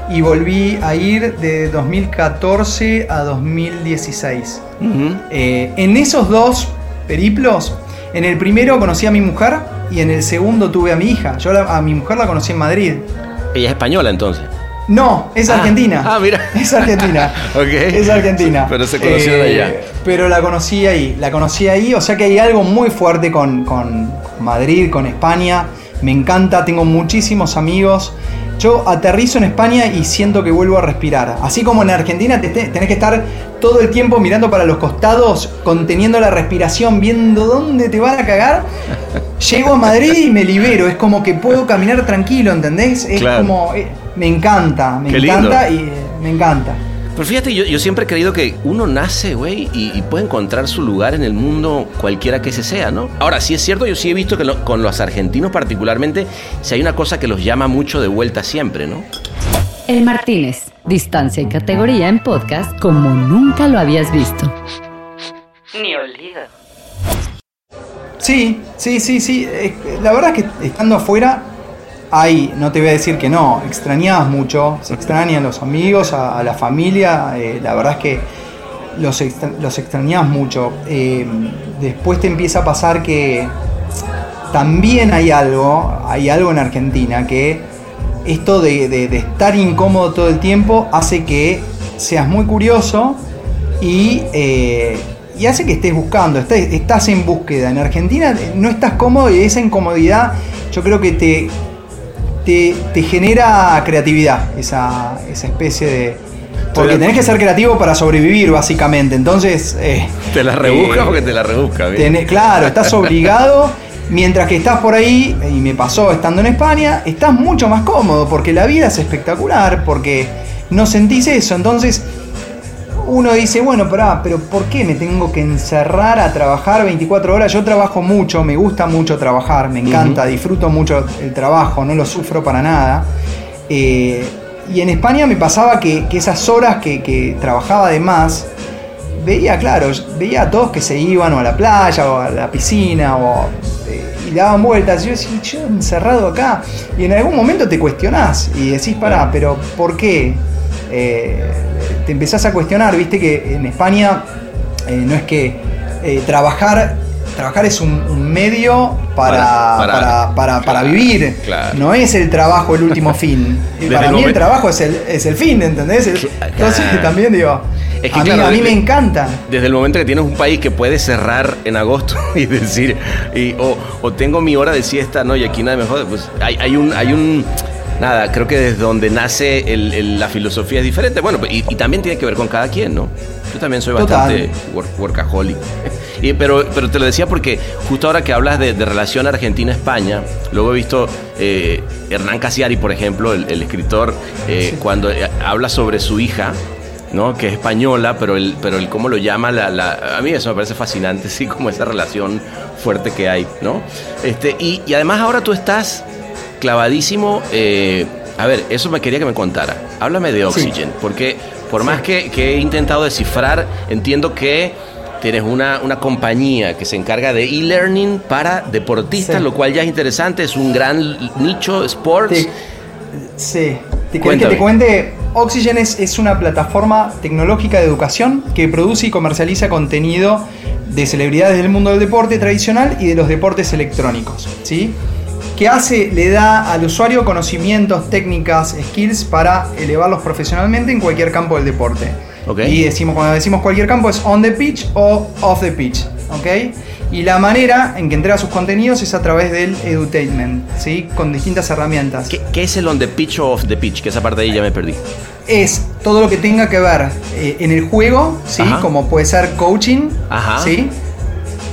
y volví a ir de 2014 a 2016. Ujú. Eh, en esos dos periplos, en el primero conocí a mi mujer y en el segundo tuve a mi hija. Yo la- a mi mujer la conocí en Madrid. Ella es española entonces. No, es Ah, argentina. ah, mira. Es argentina. Es argentina. Eh, Pero se conocieron allá. Pero la conocí ahí. La conocí ahí. O sea que hay algo muy fuerte con, con Madrid, con España. Me encanta. Tengo muchísimos amigos. Yo aterrizo en España y siento que vuelvo a respirar. Así como en Argentina te- te- tenés que estar todo el tiempo mirando para los costados, conteniendo la respiración, viendo dónde te van a cagar. Llego a Madrid y me libero. Es como que puedo caminar tranquilo, ¿entendés? Es Claro. como. eh, me encanta, me Qué lindo. encanta y eh, me encanta. Pero fíjate, yo, yo siempre he creído que uno nace, güey, y, y puede encontrar su lugar en el mundo cualquiera que ese sea, ¿no? Ahora, sí es cierto, yo sí he visto que lo- con los argentinos particularmente, si hay una cosa que los llama mucho de vuelta siempre, ¿no? El Martínez, distancia y categoría en podcast como nunca lo habías visto. Ni olvido. Sí, sí, sí, sí. Eh, La verdad es que estando afuera, hay, no te voy a decir que no, extrañabas mucho, se extrañan los amigos, a, la familia, eh, la verdad es que los, extra- los extrañabas mucho. Eh, después te empieza a pasar que también hay algo, hay algo en Argentina que esto de, de- estar incómodo todo el tiempo hace que seas muy curioso y, eh, y hace que estés buscando, estás, en búsqueda. En Argentina no estás cómodo y esa incomodidad yo creo que te, te, te genera creatividad, esa, esa especie de... Porque tenés que ser creativo para sobrevivir, básicamente. Entonces... eh, Te la rebusca eh, porque te la rebusca, ¿bien? Tenés- claro, estás obligado. Mientras que estás por ahí, y me pasó estando en España, estás mucho más cómodo porque la vida es espectacular, porque no sentís eso. Entonces, uno dice, bueno, pará, pero ¿por qué me tengo que encerrar a trabajar 24 horas? Yo trabajo mucho, me gusta mucho trabajar, me encanta, disfruto mucho el trabajo, no lo sufro para nada. Eh, y en España me pasaba que, que esas horas que, que trabajaba de más, veía, claro, veía a todos que se iban o a la playa o a la piscina o, eh, y daban vueltas. Yo decía, yo encerrado acá. Y en algún momento te cuestionás y decís, pará, pero ¿por qué? Eh, te empezás a cuestionar, viste que en España eh, no es que eh, trabajar. Trabajar es un, un medio para, Para- para- para, claro, vivir. claro. No es el trabajo el último fin. Para el mí el trabajo es el, es el fin, ¿entendés? Entonces también digo, Es que a, mí, a me encanta. Desde el momento que tienes un país que puede cerrar en agosto y decir, y, o, o tengo mi hora de siesta, no, y aquí nada me jode, pues hay, hay un, hay un, nada, creo que desde donde nace el- el- la filosofía es diferente. Bueno, y, y también tiene que ver con cada quien, ¿no? Yo también soy bastante work- workaholic. Y, pero, pero te lo decía porque justo ahora que hablas de, de relación Argentina-España, luego he visto eh, Hernán Casiari, por ejemplo, el, el escritor, eh, cuando eh, habla sobre su hija, ¿no? Que es española, pero el, pero el cómo lo llama, la, la- a mí eso me parece fascinante, sí, como esa relación fuerte que hay, ¿no? Este, y, y además ahora tú estás clavadísimo, eh, a ver, eso me quería que me contara. Háblame de Oxygen, porque por más que, que he intentado descifrar, entiendo que tienes una, una compañía que se encarga de e-learning para deportistas, Sí. lo cual ya es interesante, es un gran nicho, sports. Sí. ¿Te querés que te cuente? Oxygen es, es una plataforma tecnológica de educación que produce y comercializa contenido de celebridades del mundo del deporte tradicional y de los deportes electrónicos. ¿sí? Que hace, le da al usuario conocimientos, técnicas, skills para elevarlos profesionalmente en cualquier campo del deporte. Ok. Y decimos, cuando decimos cualquier campo es on the pitch o off the pitch. ¿ok? Y la manera en que entrega sus contenidos es a través del edutainment, ¿sí? con distintas herramientas. ¿Qué, qué es el on the pitch o off the pitch? Que esa parte de ahí ya me perdí. es todo lo que tenga que ver eh, en el juego, ¿sí? Ajá. Como puede ser coaching, Ajá. ¿sí?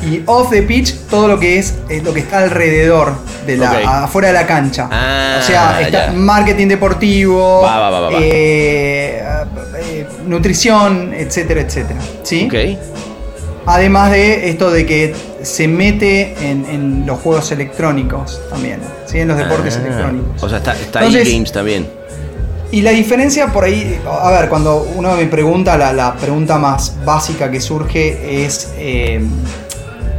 Y off the pitch, todo lo que es eh, lo que está alrededor de la, Ok. afuera de la cancha. Ah, o sea, está ya. marketing deportivo, Va, va, va, va, va. eh, eh, nutrición, etcétera, etcétera. ¿sí? Ok. Además de esto de que se mete en, en los juegos electrónicos también, ¿sí? en los deportes Ah, electrónicos. O sea, está, está Entonces- e-games también. Y la diferencia por ahí, a ver, cuando uno me pregunta, la, la pregunta más básica que surge es, eh,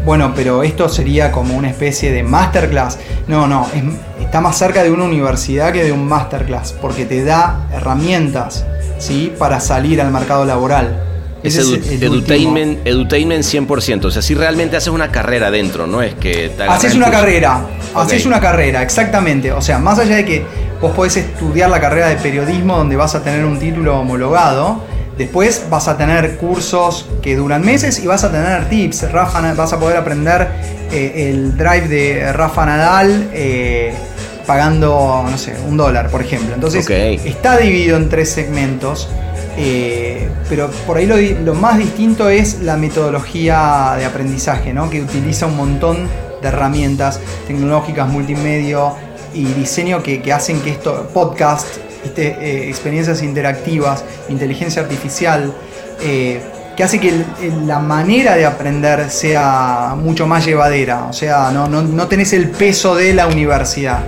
bueno, pero esto sería como una especie de masterclass. No, no, es- está más cerca de una universidad que de un masterclass, porque te da herramientas, ¿sí? Para salir al mercado laboral. Es edu- el edutainment, edutainment 100%. O sea, si realmente haces una carrera dentro, ¿no? Es que Haces una carrera, haces una carrera, exactamente. O sea, más allá de que vos podés estudiar la carrera de periodismo donde vas a tener un título homologado, después vas a tener cursos que duran meses y vas a tener tips. Rafa, vas a poder aprender eh, el drive de Rafa Nadal eh, pagando, no sé, un dólar, por ejemplo. Entonces, está dividido en tres segmentos. eh, pero por ahí lo más distinto es la metodología de aprendizaje, ¿no? que utiliza un montón de herramientas tecnológicas, multimedia y diseño que, que hacen que esto, podcast, ¿viste? Eh, experiencias interactivas, inteligencia artificial, eh, que hace que el- el- la manera de aprender sea mucho más llevadera, o sea, no, no, no tenés el peso de la universidad.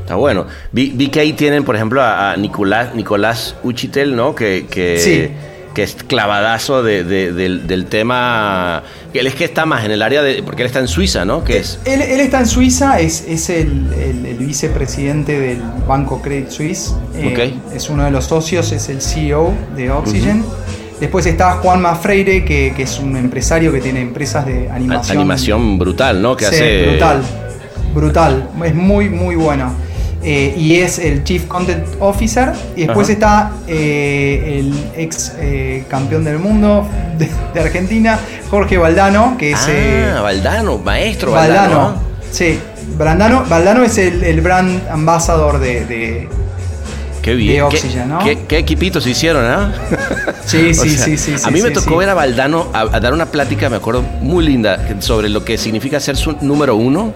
Está bueno. Vi, vi que ahí tienen, por ejemplo, a, a Nicolás, Nicolás Uchitel, ¿no? Que, que, Sí. Que es clavadazo de- de- del, del tema. Que él es que está más en el área de. Porque él está en Suiza, ¿no? Que es. Él, él está en Suiza, es, es el, el- el vicepresidente del Banco Credit Suisse. Eh, Es uno de los socios, es el CEO de Oxygen. Después está Juan Mafreire, que, que es un empresario que tiene empresas de animación. Animación brutal, ¿no? Que Sí, hace. brutal. Brutal. Es muy, muy bueno. Eh, y es el Chief Content Officer. Y después Ajá. está eh, el ex eh, campeón del mundo de, de Argentina, Jorge Valdano, que es. eh, Ah, Valdano, maestro Valdano. Valdano. Sí, Brandano, Valdano es el, el brand ambassador de. de- Qué bien. de ¿Qué- Oxygen, ¿no? qué, qué equipitos se hicieron, ¿ah? Sí, O sí, sea, sí, sí. A sí, mí me sí, tocó sí. ver a Valdano a, a dar una plática, me acuerdo, muy linda sobre lo que significa ser su número uno.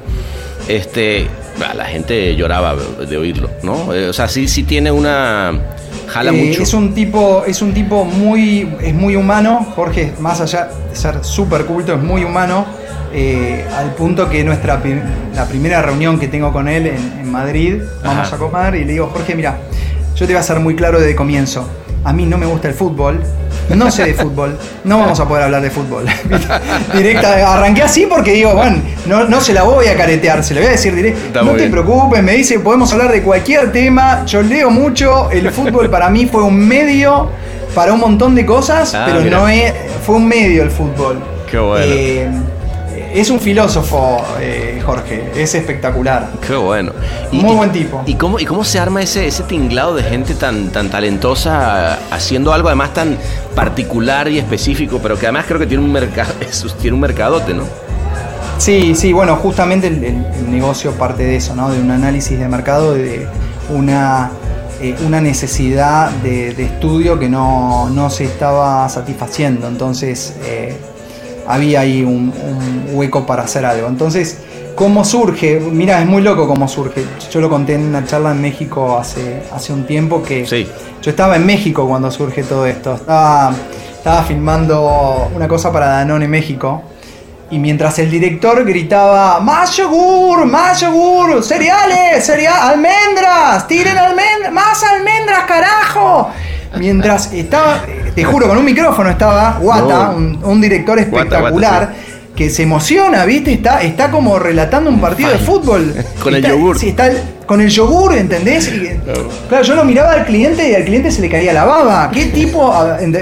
Este, la gente lloraba de oírlo, ¿no? Eh, O sea, sí, sí tiene una. Jala Eh, mucho. Es un tipo, es un tipo muy, es muy humano. Jorge, más allá de ser súper culto, es muy humano. eh, al punto que nuestra la primera reunión que tengo con él en, en Madrid, vamos Ajá. a comer y le digo, Jorge, mira, yo te voy a ser muy claro desde el comienzo. A mí no me gusta el fútbol, no sé de fútbol, no vamos a poder hablar de fútbol. Directa, arranqué así porque digo, bueno, no, no se la voy a caretear, se le voy a decir directo. No te bien. preocupes, me dice, podemos hablar de cualquier tema. Yo leo mucho, el fútbol para mí fue un medio para un montón de cosas, Ah, pero no es, fue un medio el fútbol. Qué bueno. Eh, es un filósofo, eh, Jorge, es espectacular. Qué bueno. Muy buen tipo. ¿Y cómo, y cómo se arma ese, ese tinglado de gente tan, tan talentosa haciendo algo además tan particular y específico, pero que además creo que tiene un mercado, tiene un mercadote, ¿no? Sí, sí, bueno, justamente el, el- el negocio parte de eso, ¿no? De un análisis de mercado, de una, eh, una necesidad de, de estudio que no, no se estaba satisfaciendo. Entonces, eh, había ahí un, un hueco para hacer algo. Entonces, ¿cómo surge? Mira, es muy loco cómo surge. Yo lo conté en una charla en México hace, hace un tiempo que Sí. yo estaba en México cuando surge todo esto. Estaba, estaba filmando una cosa para Danone México. Y mientras el director gritaba, ¡Más yogur! ¡Más yogur! ¡Cereales! cereal, ¡Almendras! ¡Tiren almendras! ¡Más almendras, carajo! Mientras estaba. te juro, con un micrófono estaba Guata, No. un, un director Guata, espectacular. Que se emociona, ¿viste? Está, está como relatando un partido de fútbol. Con el yogur. Sí, está el- con el yogur, ¿entendés? Y- claro, yo lo miraba al cliente y al cliente se le caía la baba. ¿Qué tipo?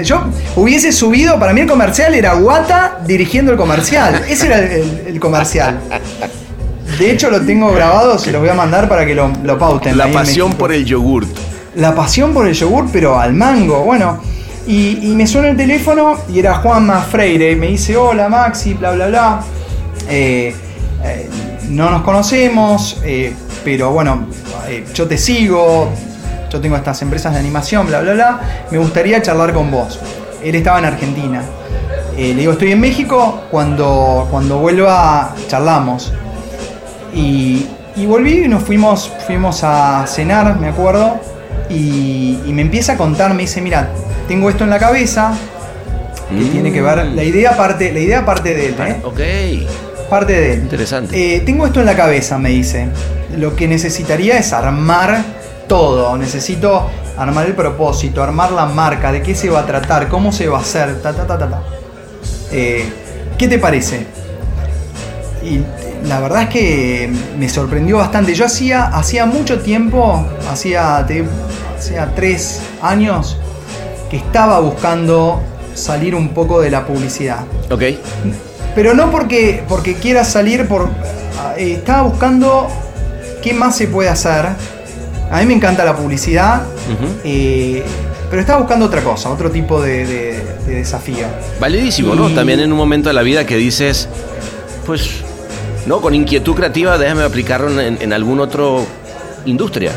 Yo hubiese subido, para mí el comercial era Guata dirigiendo el comercial. Ese era el, el- el comercial. De hecho, lo tengo grabado, se lo voy a mandar para que lo, lo pauten. La pasión por el yogurt. La pasión por el yogur, pero al mango. Bueno, y, me suena el teléfono y era Juanma Freire. Me dice, hola Maxi, bla, bla, bla. Eh, eh, no nos conocemos, eh, pero bueno, yo te sigo. Yo tengo estas empresas de animación, bla, bla, bla. Me gustaría charlar con vos. Él estaba en Argentina. Le digo, estoy en México. Cuando, cuando vuelva, charlamos. Y, y volví y nos fuimos, fuimos a cenar, me acuerdo. Y, y me empieza a contar, me dice, mira, tengo esto en la cabeza. Que Mm. tiene que ver. La idea parte, la idea parte de él, ¿eh? Ok. Parte de él. Interesante. Eh, tengo esto en la cabeza, me dice. Lo que necesitaría es armar todo. Necesito armar el propósito, armar la marca, de qué se va a tratar, cómo se va a hacer, ta ta ta ta ta. Eh, ¿Qué te parece? Y la verdad es que me sorprendió bastante. Yo hacía, hacía mucho tiempo, hacía, te- hacía tres años, que estaba buscando salir un poco de la publicidad. Ok. Pero no porque, porque quiera salir por. eh, estaba buscando qué más se puede hacer. A mí me encanta la publicidad. Eh, pero estaba buscando otra cosa, otro tipo de, de- de desafío. Validísimo, ¿no? También en un momento de la vida que dices, pues, no, con inquietud creativa déjame aplicarlo en, en alguna otra industria.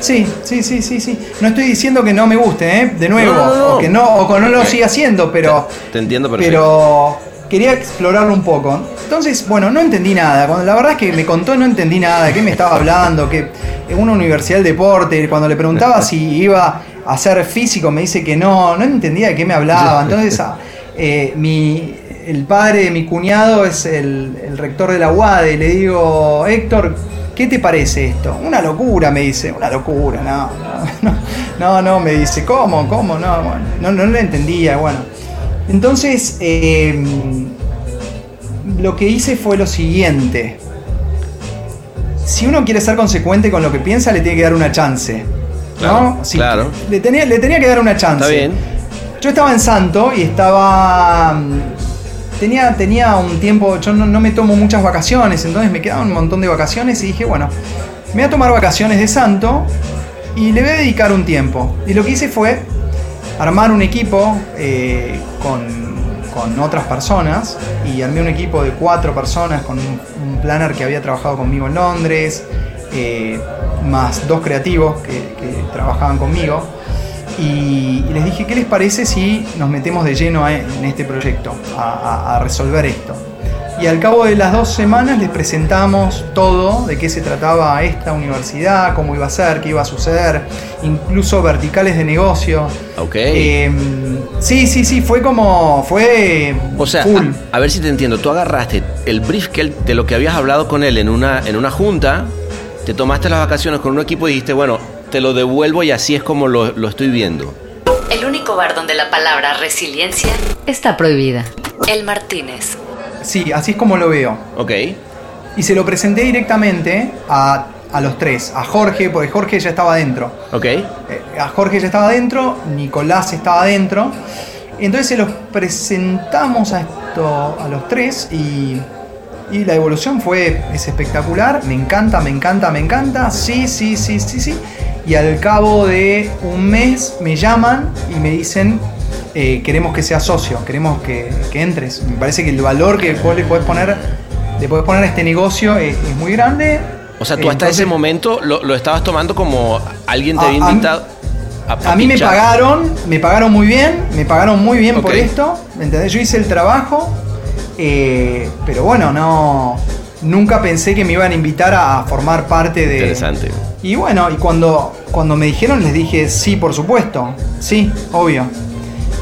Sí, sí, sí, sí, sí. No estoy diciendo que no me guste, ¿eh? De nuevo. No, no, no. O que no, o que no lo siga haciendo, pero. Te entiendo perfecto. Pero quería explorarlo un poco. Entonces, bueno, no entendí nada. Cuando, la verdad es que me contó no entendí nada. ¿De qué me estaba hablando? Que en una universidad del deporte, cuando le preguntaba si iba a ser físico, me dice que no. No entendía de qué me hablaba. Entonces, ah, eh, mi, el padre de mi cuñado es el, el rector de la UADE. Le digo, Héctor, ¿qué te parece esto? Una locura, me dice. Una locura, no, no, no, no, me dice. ¿Cómo? ¿Cómo? No, bueno, no, no lo entendía. Bueno, entonces, eh, lo que hice fue lo siguiente. Si uno quiere ser consecuente con lo que piensa, le tiene que dar una chance. Claro, ¿no? Sí, claro. Le tenía, le tenía que dar una chance. Está bien. Yo estaba en Santo y estaba. Tenía, tenía un tiempo. Yo no, no me tomo muchas vacaciones, entonces me quedaban un montón de vacaciones y dije, bueno, me voy a tomar vacaciones de Santo y le voy a dedicar un tiempo. Y lo que hice fue armar un equipo eh, con, con otras personas y armé un equipo de cuatro personas con un, un planner que había trabajado conmigo en Londres, eh, más dos creativos que trabajaban conmigo. Y, les dije, ¿qué les parece si nos metemos de lleno a- en este proyecto, a, a- a resolver esto? Y al cabo de las dos semanas les presentamos todo, de qué se trataba esta universidad, cómo iba a ser, qué iba a suceder, incluso verticales de negocio. Ok. Eh, sí, sí, sí, fue como, fue o sea, full. a, a ver si te entiendo. Tú agarraste el brief que él- de lo que habías hablado con él en una, en una junta, te tomaste las vacaciones con un equipo y dijiste, bueno, te lo devuelvo y así es como lo, lo estoy viendo. El único bar donde la palabra resiliencia está prohibida. El Martínez. Sí, así es como lo veo. Ok. Y se lo presenté directamente a, a los tres, a Jorge, porque Jorge ya estaba dentro. Ok. Eh, a Jorge ya estaba adentro, Nicolás estaba adentro. Entonces se los presentamos a, esto, a los tres y, y la evolución fue es espectacular. Me encanta, me encanta, me encanta. Sí, sí, sí, sí, sí. Y al cabo de un mes me llaman y me dicen, eh, queremos que seas socio, queremos que, que entres. Me parece que el valor que vos le podés poner, le podés poner a este negocio es, es muy grande. O sea, tú hasta Entonces- ese momento lo, lo estabas tomando como alguien te A- había a invitado. A mí me pagaron, me pagaron muy bien, me pagaron muy bien por esto, ¿me entendés? Yo hice el trabajo, eh, pero bueno, no, nunca pensé que me iban a invitar a formar parte de... Interesante. Y bueno, y cuando, cuando me dijeron les dije, sí, por supuesto, sí, obvio.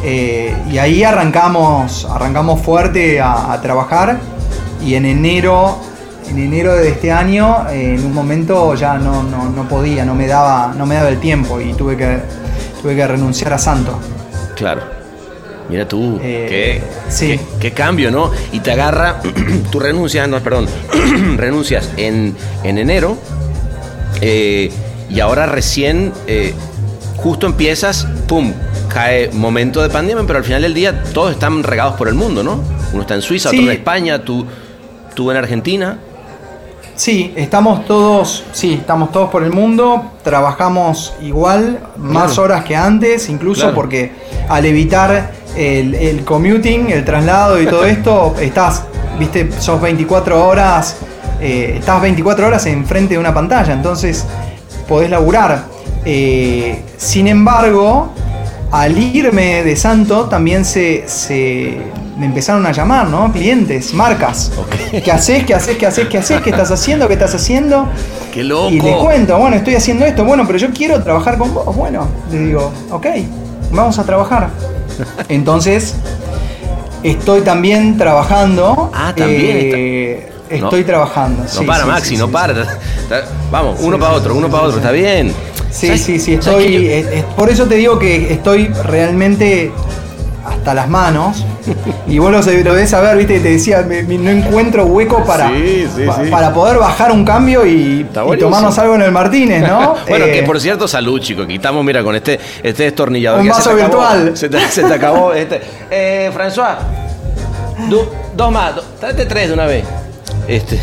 Eh, y ahí arrancamos, arrancamos fuerte a, a trabajar y en enero, en enero de este año, eh, en un momento ya no, no, no podía, no me, daba, no me daba el tiempo y tuve que, tuve que renunciar a Santo. Claro. Mira tú, Eh, qué, sí. qué, qué cambio, ¿no? Y te agarra, tú renuncias, no, perdón, renuncias en, en enero eh, y ahora recién, eh, justo empiezas, ¡pum! Cae momento de pandemia, pero al final del día todos están regados por el mundo, ¿no? Uno está en Suiza, Sí. otro en España, tú, tú en Argentina. Sí, estamos todos, sí, estamos todos por el mundo, trabajamos igual, más Claro. horas que antes, incluso Claro. porque al evitar el, el commuting, el traslado y todo esto, estás, viste, sos 24 horas, eh, estás 24 horas enfrente de una pantalla, entonces podés laburar. Eh, sin embargo, al irme de Santo también se, se me empezaron a llamar, ¿no? Clientes, marcas. ¿Qué haces? ¿Qué haces? ¿Qué haces? ¿Qué haces? ¿Qué estás haciendo? ¿Qué estás haciendo? ¡Qué loco! Y les cuento, bueno, estoy haciendo esto, bueno, pero yo quiero trabajar con vos. Bueno, le digo, ok, vamos a trabajar. Entonces, estoy también trabajando. Ah, también eh, No. Estoy trabajando. No sí, para, sí, Maxi, sí, no para. Vamos, uno para otro, uno para otro, está bien. Sí, ¿Sabes- sí, sí, estoy. es- es- por eso te digo que estoy realmente hasta las manos. Y vos lo, lo debes saber, viste, te decía, me- me- no encuentro hueco para, Sí, sí, pa- sí. para poder bajar un cambio y, tomarnos algo en el Martínez, ¿no? bueno, Eh, que por cierto, salud, chicos. Quitamos, mira, con este, este destornillador. Un vaso se te acabó. virtual. Se te, se te acabó este. Eh, François, dos más, do- tráete tres de una vez. Este.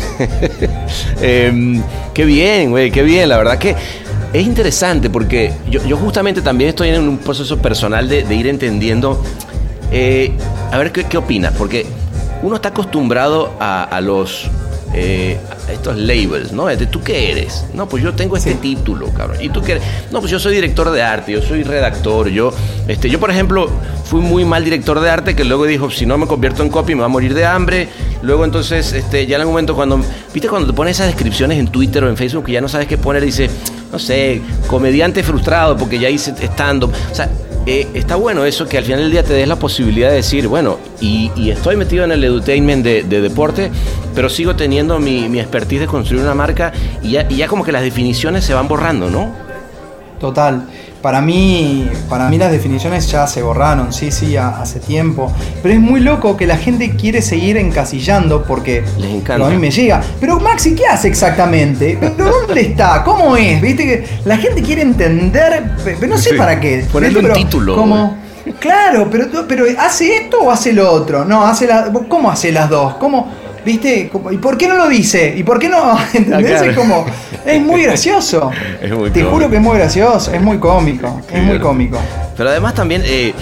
em, qué bien, güey, qué bien. La verdad que es interesante porque yo, justamente también estoy en un proceso personal de, ir entendiendo. eh, a ver qué, opinas, porque uno está acostumbrado a los eh, estos labels, ¿no? De, ¿Tú qué eres? No, pues yo tengo este Sí. título, cabrón. ¿Y tú qué eres? No, pues yo soy director de arte, yo soy redactor, yo, este, yo por ejemplo, fui muy mal director de arte que luego dijo, si no me convierto en copy me va a morir de hambre. Luego entonces, este, ya en algún momento cuando, viste cuando te pones esas descripciones en Twitter o en Facebook que ya no sabes qué poner, dice, no sé, comediante frustrado porque ya hice stand-up. O sea, eh, está bueno eso que al final del día te des la posibilidad de decir, bueno, y, estoy metido en el edutainment de, de deporte, pero sigo teniendo mi, mi expertise de construir una marca y ya, y ya como que las definiciones se van borrando, ¿no? Total. Para mí, para mí las definiciones ya se borraron, sí, sí, a- hace tiempo. Pero es muy loco que la gente quiere seguir encasillando porque Les encanta. digo, a mí me llega. Pero Maxi, ¿qué hace exactamente? ¿Pero dónde está? ¿Cómo es? ¿Viste que la gente quiere entender, pe- pero no sé Sí. para qué. Ponerle un título, Como, claro, pero, pero ¿hace esto o hace lo otro? No, hace la, ¿cómo hace las dos? ¿Cómo? ¿Viste? ¿Y por qué no lo dice? ¿Y por qué no? ¿Entendés? claro. Es como. Es muy gracioso. Es muy Te cómico. juro que es muy gracioso, es muy cómico, es muy cómico. Pero además también eh,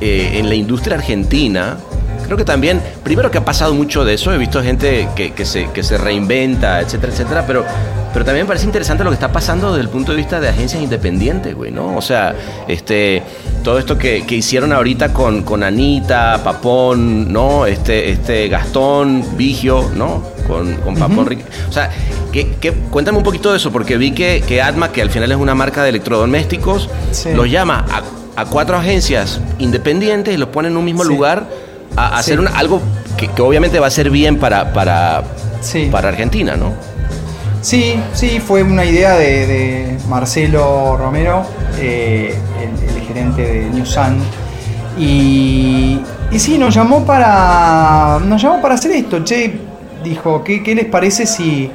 eh, en la industria argentina, creo que también, primero que ha pasado mucho de eso, he visto gente que, que se, que se reinventa, etcétera, etcétera, pero, pero también me parece interesante lo que está pasando desde el punto de vista de agencias independientes, güey, ¿no? O sea, este, todo esto que, que hicieron ahorita con, con Anita, Papón, ¿no? Este, este Gastón, Vigio, ¿no? Con, con Papón Ric- O sea, que, que- cuéntame un poquito de eso, porque vi que, que Atma, que al final es una marca de electrodomésticos, Sí. los llama a, a cuatro agencias independientes y los pone en un mismo Sí. lugar a, hacer una- algo que, que obviamente va a ser bien para, para, para Argentina, ¿no? Sí, sí, fue una idea de, de Marcelo Romero, eh, el, el gerente de New Sun. Y, y sí, nos llamó para. Nos llamó para hacer esto. Che, dijo, ¿qué, qué les parece si,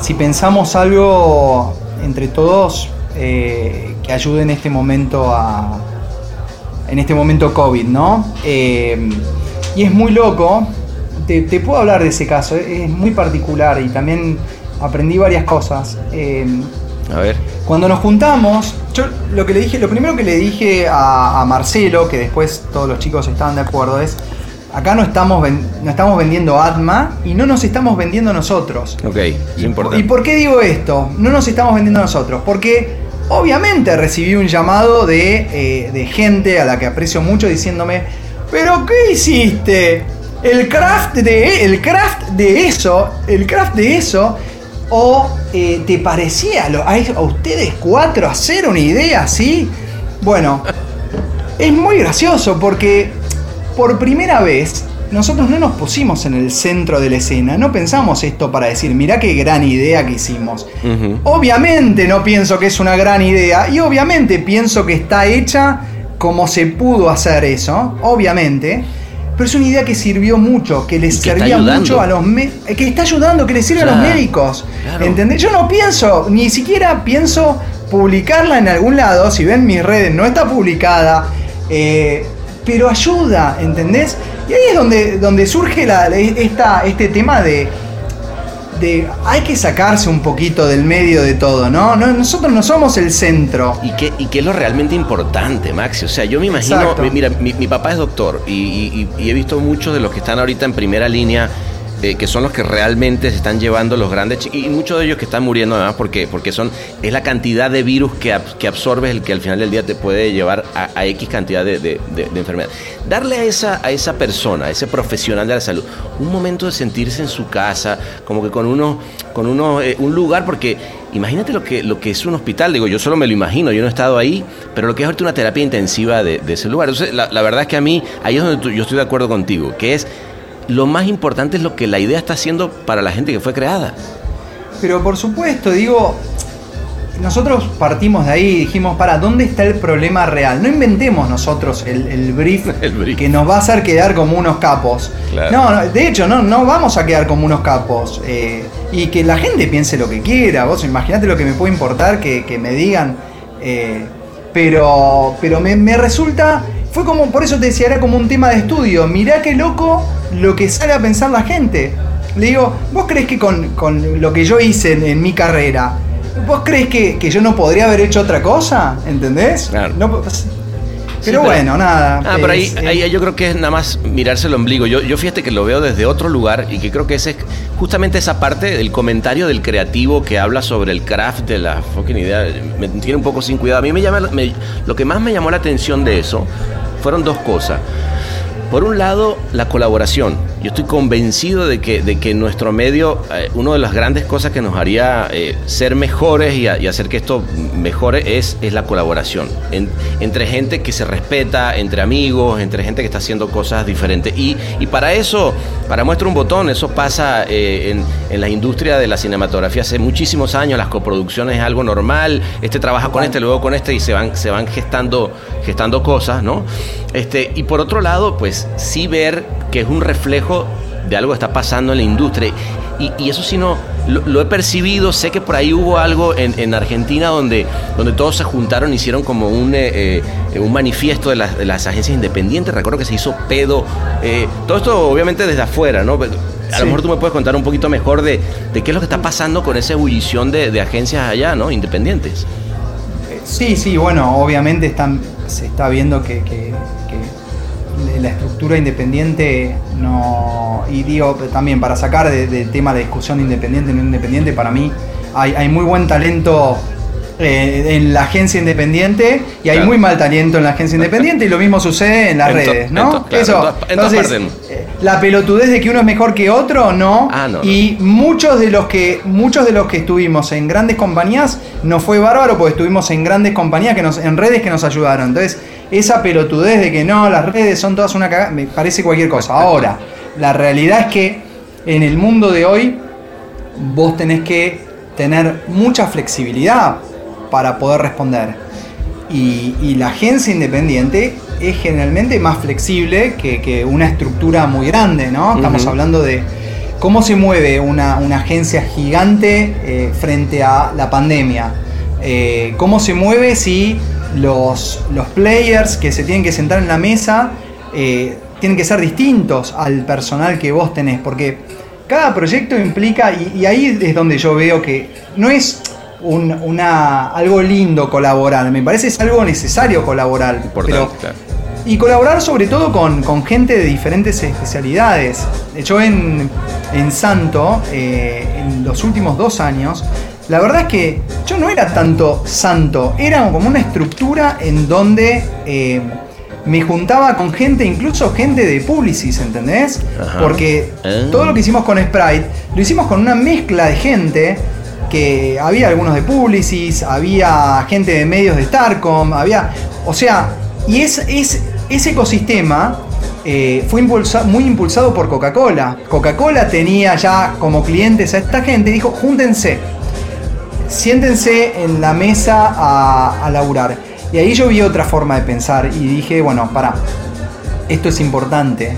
si pensamos algo entre todos eh, que ayude en este momento a. En este momento COVID, ¿no? Eh, y es muy loco. Te, te puedo hablar de ese caso, es muy particular y también aprendí varias cosas. Eh, A ver. cuando nos juntamos, yo lo que le dije, lo primero que le dije a, a Marcelo, que después todos los chicos estaban de acuerdo, es acá no estamos, no estamos vendiendo Atma y no nos estamos vendiendo nosotros. Ok, es importante. ¿Y por qué digo esto? No nos estamos vendiendo nosotros. Porque obviamente recibí un llamado de, eh, de gente a la que aprecio mucho diciéndome, pero ¿qué hiciste? El craft de, el craft de eso, el craft de eso, o eh, te parecía a ustedes cuatro hacer una idea así. Bueno, es muy gracioso porque por primera vez nosotros no nos pusimos en el centro de la escena, no pensamos esto para decir, mirá qué gran idea que hicimos. Obviamente no pienso que es una gran idea y obviamente pienso que está hecha cómo se pudo hacer eso, obviamente. Pero es una idea que sirvió mucho, que les que servía mucho a los médicos. Que está ayudando, que les sirve a los médicos. claro. ¿Entendés? Yo no pienso, ni siquiera pienso publicarla en algún lado. Si ven mis redes, no está publicada. eh, pero ayuda, ¿entendés? Y ahí es donde, donde surge la- esta, este tema de, de. Hay que sacarse un poquito del medio de todo, ¿no? no nosotros no somos el centro. ¿Y qué, ¿Y qué es lo realmente importante, Maxi? O sea, yo me imagino, Exacto. mira, mi, mi papá es doctor y- y he visto muchos de los que están ahorita en primera línea, eh, que son los que realmente se están llevando los grandes, y muchos de ellos que están muriendo además porque, porque son, es la cantidad de virus que, que absorbes el que al final del día te puede llevar a, X cantidad de, de, enfermedad. Darle a esa, a esa persona, a ese profesional de la salud, un momento de sentirse en su casa, como que con uno, con uno, eh, un lugar, porque imagínate lo que, lo que es un hospital, digo, yo solo me lo imagino, yo no he estado ahí, pero lo que es ahorita una terapia intensiva de, ese lugar. Entonces, la, verdad es que a mí, ahí es donde yo estoy de acuerdo contigo, que es lo más importante es lo que la idea está haciendo para la gente que fue creada. Pero por supuesto, digo, nosotros partimos de ahí y dijimos, para, ¿dónde está el problema real? No inventemos nosotros el, el brief, El brief. que nos va a hacer quedar como unos capos. Claro. No, no, de hecho, no, no vamos a quedar como unos capos. eh, y que la gente piense lo que quiera. Vos imaginate lo que me puede importar que, que me digan. eh, pero pero me, me resulta... Fue como, por eso te decía, era como un tema de estudio. Mirá qué loco lo que sale a pensar la gente. Le digo, ¿vos crees que con, con lo que yo hice en, en mi carrera, ¿vos crees que, que yo no podría haber hecho otra cosa? ¿Entendés? Claro. No, pues, Sí, pero bueno, nada. Ah, pero ahí, es, eh, ahí yo creo que es nada más mirarse el ombligo. Yo, yo fíjate que lo veo desde otro lugar y que creo que ese es justamente esa parte del comentario del creativo que habla sobre el craft de la fucking idea. Me tiene un poco sin cuidado. A mí me llama, me- lo que más me llamó la atención de eso fueron dos cosas. Por un lado, la colaboración. Yo estoy convencido de que, de que nuestro medio, eh, una de las grandes cosas que nos haría eh, ser mejores y, hacer que esto mejore es, es la colaboración. En- entre gente que se respeta, entre amigos, entre gente que está haciendo cosas diferentes. Y, y para eso, para muestra un botón, eso pasa eh, en, en la industria de la cinematografía hace muchísimos años. Las coproducciones es algo normal. Este trabaja con este, luego con este y se van, se van gestando, gestando cosas, ¿no? Este, y por otro lado, pues sí ver que es un reflejo de algo que está pasando en la industria. Y, y eso sí no, lo, lo he percibido, sé que por ahí hubo algo en, en Argentina donde, donde todos se juntaron, hicieron como un, eh, eh, un manifiesto de las, de las agencias independientes, recuerdo que se hizo pedo, eh, todo esto obviamente desde afuera, ¿no? A Sí. lo mejor tú me puedes contar un poquito mejor de, de qué es lo que está pasando con esa ebullición de, de agencias allá, ¿no? Independientes. Sí, sí, bueno, obviamente están, se está viendo que la estructura independiente no. Y digo, también para sacar de- tema de discusión independiente no independiente, para mí hay, hay muy buen talento eh, en la agencia independiente y hay muy mal talento en la agencia independiente y lo mismo sucede en las En redes, ¿no? claro, Eso. en todas- Entonces, partes. eh, la pelotudez de que uno es mejor que otro, no. Ah, no, no. Y muchos de los que muchos de los que estuvimos en grandes compañías nos fue bárbaro porque estuvimos en grandes compañías que nos en redes que nos ayudaron. Entonces, esa pelotudez de que no, las redes son todas una cagada, me parece cualquier cosa. Ahora, la realidad es que en el mundo de hoy vos tenés que tener mucha flexibilidad para poder responder. Y, y la agencia independiente es generalmente más flexible que, que una estructura muy grande, ¿no? Estamos hablando de cómo se mueve una, una agencia gigante eh, frente a la pandemia. Eh, cómo se mueve si los, los players que se tienen que sentar en la mesa eh, tienen que ser distintos al personal que vos tenés, porque cada proyecto implica, y, y ahí es donde yo veo que no es un- una, algo lindo colaborar, me parece es algo necesario colaborar. Pero- claro. y colaborar sobre todo con, con gente de diferentes especialidades. Yo en, en Santo, eh, en los últimos dos años, la verdad es que yo no era tanto santo, era como una estructura en donde eh, me juntaba con gente, incluso gente de Publicis, ¿entendés? Ajá. Porque Ah. todo lo que hicimos con Sprite, lo hicimos con una mezcla de gente que había algunos de Publicis, había gente de medios de Starcom, había. O sea, y es, es, ese ecosistema eh, fue impulsa- muy impulsado por Coca-Cola. Coca-Cola tenía ya como clientes a esta gente y dijo: júntense, siéntense en la mesa a, a laburar. Y ahí yo vi otra forma de pensar y dije, bueno, para, esto es importante.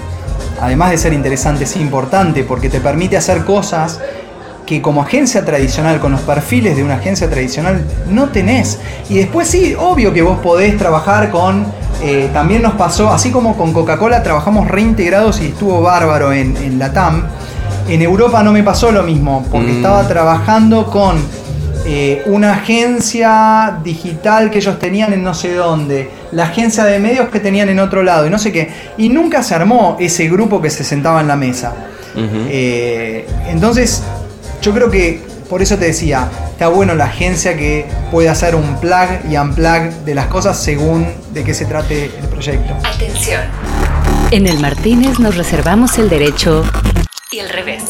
Además de ser interesante, es importante porque te permite hacer cosas que como agencia tradicional, con los perfiles de una agencia tradicional, no tenés. Y después sí, obvio que vos podés trabajar con... eh, también nos pasó, así como con Coca-Cola trabajamos reintegrados y estuvo bárbaro en, en la TAM, en Europa no me pasó lo mismo, porque Mm. estaba trabajando con eh, una agencia digital que ellos tenían en no sé dónde, la agencia de medios que tenían en otro lado y no sé qué. Y nunca se armó ese grupo que se sentaba en la mesa. Eh, entonces, yo creo que por eso te decía, está bueno la agencia que puede hacer un plug y unplug de las cosas según de qué se trate el proyecto. Atención. En el Martínez nos reservamos el derecho y el revés.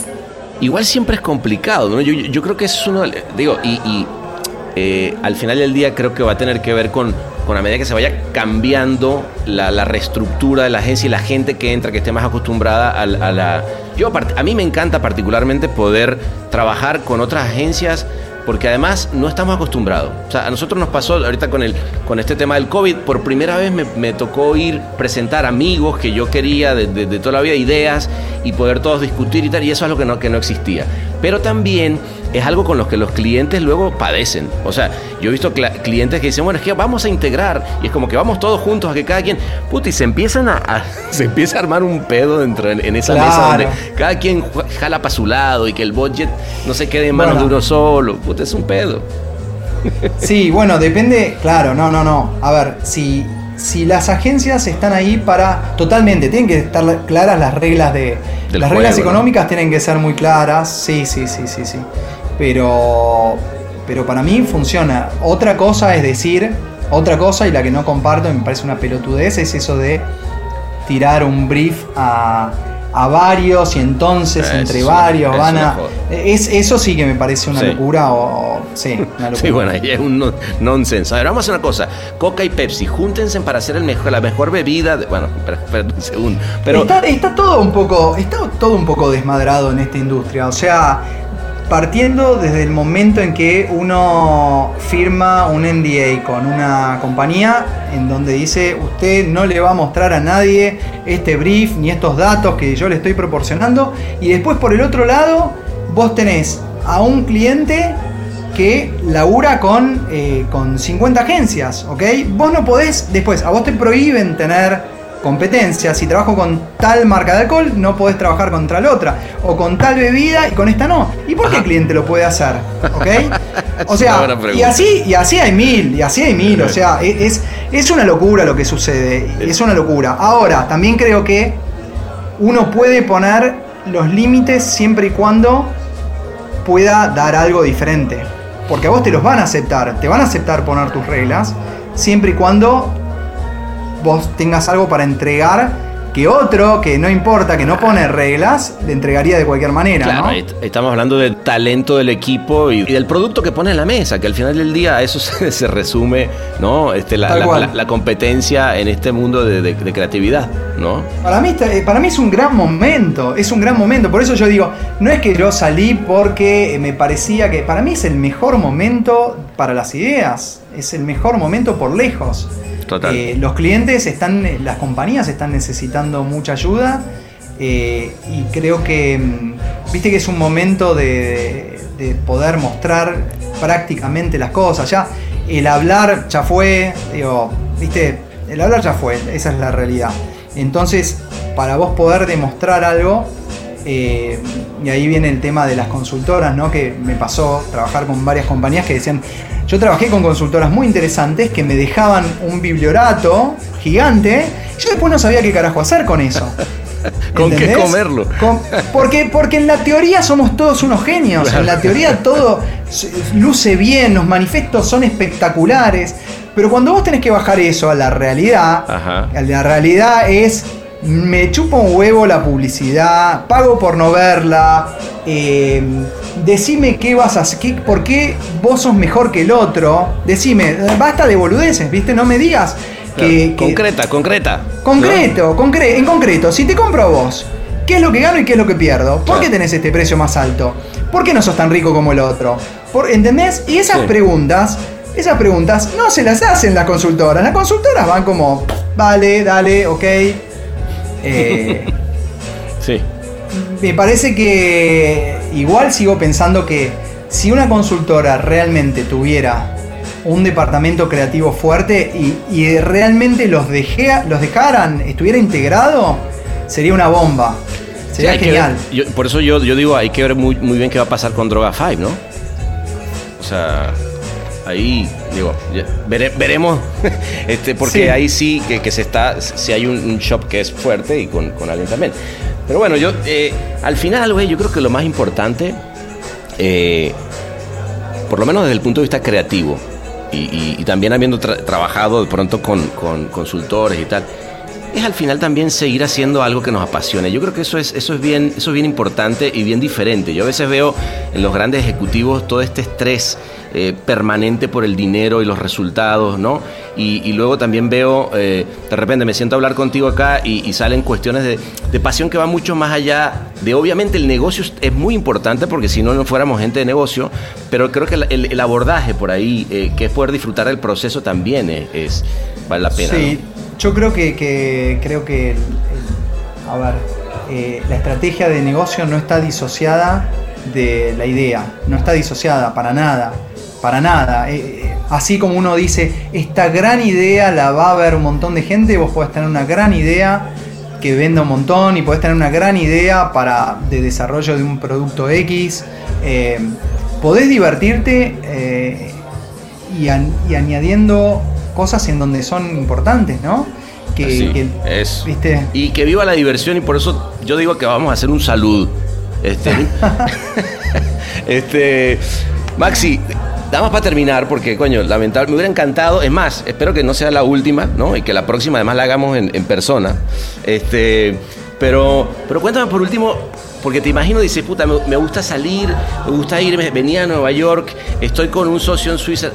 Igual siempre es complicado, ¿no? Yo, yo- creo que es uno, digo, y, y, eh, al final del día creo que va a tener que ver con, con a medida que se vaya cambiando la, la reestructura de la agencia y la gente que entra, que esté más acostumbrada a, la- a la... Yo, a mí me encanta particularmente poder trabajar con otras agencias porque además no estamos acostumbrados. O sea, a nosotros nos pasó ahorita con, el, con este tema del COVID, por primera vez me, tocó ir presentar amigos que yo quería de toda la vida, ideas y poder todos discutir y tal, y eso es lo que no, que no existía. Pero también es algo con lo que los clientes luego padecen. O sea, yo he visto clientes que dicen, bueno, es que vamos a integrar, y es como que vamos todos juntos a que cada quien, puta, y se empiezan a, a- se empieza a armar un pedo dentro en, en esa Claro. mesa donde cada quien jala para su lado y que el budget no se quede en manos Bueno. de uno solo. Puta, es un pedo. Sí, bueno, depende, claro, no, no, no. A ver, si, si las agencias están ahí para, totalmente, tienen que estar la- claras las reglas de... Del las reglas juego, ¿no? económicas tienen que ser muy claras, sí, sí, sí, sí, sí. Pero, pero para mí funciona. Otra cosa es decir, otra cosa y la que no comparto, me parece una pelotudez, es eso de tirar un brief a, a varios y entonces entre una- varios van a... Es, eso sí que me parece una Sí. locura o... Sí, una locura. Sí, bueno, ahí es un no- nonsense. A ver, vamos a hacer una cosa. Coca y Pepsi, júntense para hacer el mejor, la mejor bebida. de- bueno, espera, espera un segundo. Pero está, está todo un poco está todo un poco desmadrado en esta industria o sea partiendo desde el momento en que uno firma un NDA con una compañía en donde dice usted no le va a mostrar a nadie este brief ni estos datos que yo le estoy proporcionando y después por el otro lado vos tenés a un cliente que labura con, eh, con 50 agencias, ¿ok? Vos no podés, después, a vos te prohíben tener competencia. Si trabajo con tal marca de alcohol, no podés trabajar contra la otra. O con tal bebida y con esta no. ¿Y por qué el cliente lo puede hacer? ¿Ok? O sea, y así, y así hay mil, y así hay mil. O sea, e, es, es una locura lo que sucede. Es una locura. Ahora, también creo que uno puede poner los límites siempre y cuando pueda dar algo diferente. Porque a vos te los van a aceptar, te van a aceptar poner tus reglas, siempre y cuando vos tengas algo para entregar que otro, que no importa, que no pone reglas, le entregaría de cualquier manera. Claro, ¿no? est- estamos hablando del talento del equipo y, y del producto que pone en la mesa, que al final del día a eso se, se resume, ¿no? Este, la, la- cual. la- la competencia en este mundo de, de- de creatividad, ¿no? Para mí, eh, para mí es un gran momento, es un gran momento. Por eso yo digo, no es que yo salí porque me parecía que para mí es el mejor momento para las ideas, es el mejor momento por lejos. Eh, los clientes están, las compañías están necesitando mucha ayuda eh, y creo que, mm, viste que es un momento de, de poder mostrar prácticamente las cosas. Ya el hablar ya fue, digo, viste, el hablar ya fue, esa es la realidad. Entonces, para vos poder demostrar algo, eh, y ahí viene el tema de las consultoras, ¿no? Que me pasó trabajar con varias compañías que decían, yo trabajé con consultoras muy interesantes que me dejaban un bibliorato gigante, y yo después no sabía qué carajo hacer con eso. ¿Con qué comerlo? Con- porque, porque en la teoría somos todos unos genios. En la teoría todo luce bien, los manifestos son espectaculares. Pero cuando vos tenés que bajar eso a la realidad, Ajá. la realidad es. Me chupa un huevo la publicidad, pago por no verla. eh, decime qué vas a hacer, por qué vos sos mejor que el otro. Decime, basta de boludeces, ¿viste? No me digas que, concreta, concreta. Concreto, concre- en concreto, si te compro a vos, ¿qué es lo que gano y qué es lo que pierdo? ¿Por Claro. qué tenés este precio más alto? ¿Por qué no sos tan rico como el otro? Por, ¿Entendés? Y esas Sí. preguntas esas preguntas no se las hacen las consultoras. Las consultoras van como, vale, dale, ok. Eh, Sí. me parece que igual sigo pensando que si una consultora realmente tuviera un departamento creativo fuerte y, y realmente los, los dejaran, estuviera integrado, sería una bomba. Sería genial. ver- yo- por eso yo, yo digo, hay que ver muy, muy bien qué va a pasar con Droga 5, ¿no? O sea, ahí, digo, vere- veremos, este, porque Sí. ahí sí que, que se está, si hay un, un shop que es fuerte y con, con alguien también. Pero bueno, yo, eh, al final, güey, yo creo que lo más importante, eh, por lo menos desde el punto de vista creativo, y, y- y también habiendo tra- trabajado de pronto con, con consultores y tal, es al final también seguir haciendo algo que nos apasione. Yo creo que eso es, eso es bien, eso es bien importante y bien diferente. Yo a veces veo en los grandes ejecutivos todo este estrés eh, permanente por el dinero y los resultados, ¿no? Y, y luego también veo, eh, de repente me siento a hablar contigo acá y, y salen cuestiones de, de pasión que van mucho más allá de, obviamente el negocio es- es muy importante porque si no, no fuéramos gente de negocio, pero creo que el, el- el abordaje por ahí, eh, que es poder disfrutar del proceso también es, es- vale la pena. Sí, ¿no? Yo creo que, creo que a ver, eh, la estrategia de negocio no está disociada de la idea, no está disociada para nada, para nada. Eh, eh, así como uno dice, esta gran idea la va a ver un montón de gente, vos podés tener una gran idea que venda un montón y podés tener una gran idea para de desarrollo de un producto X. podés divertirte y añadiendo cosas en donde son importantes, ¿no? Que, Así que- es. ¿viste? Y que viva la diversión y por eso yo digo que vamos a hacer un salud. Este, este, Maxi, damos para terminar porque, coño, lamentable, me hubiera encantado. Es más, espero que no sea la última, ¿no? Y que la próxima además la hagamos en, en persona. Este, pero, pero cuéntame por último, porque te imagino, dices, puta, me, me gusta salir, me gusta irme, venía a Nueva York, estoy con un socio en Suiza.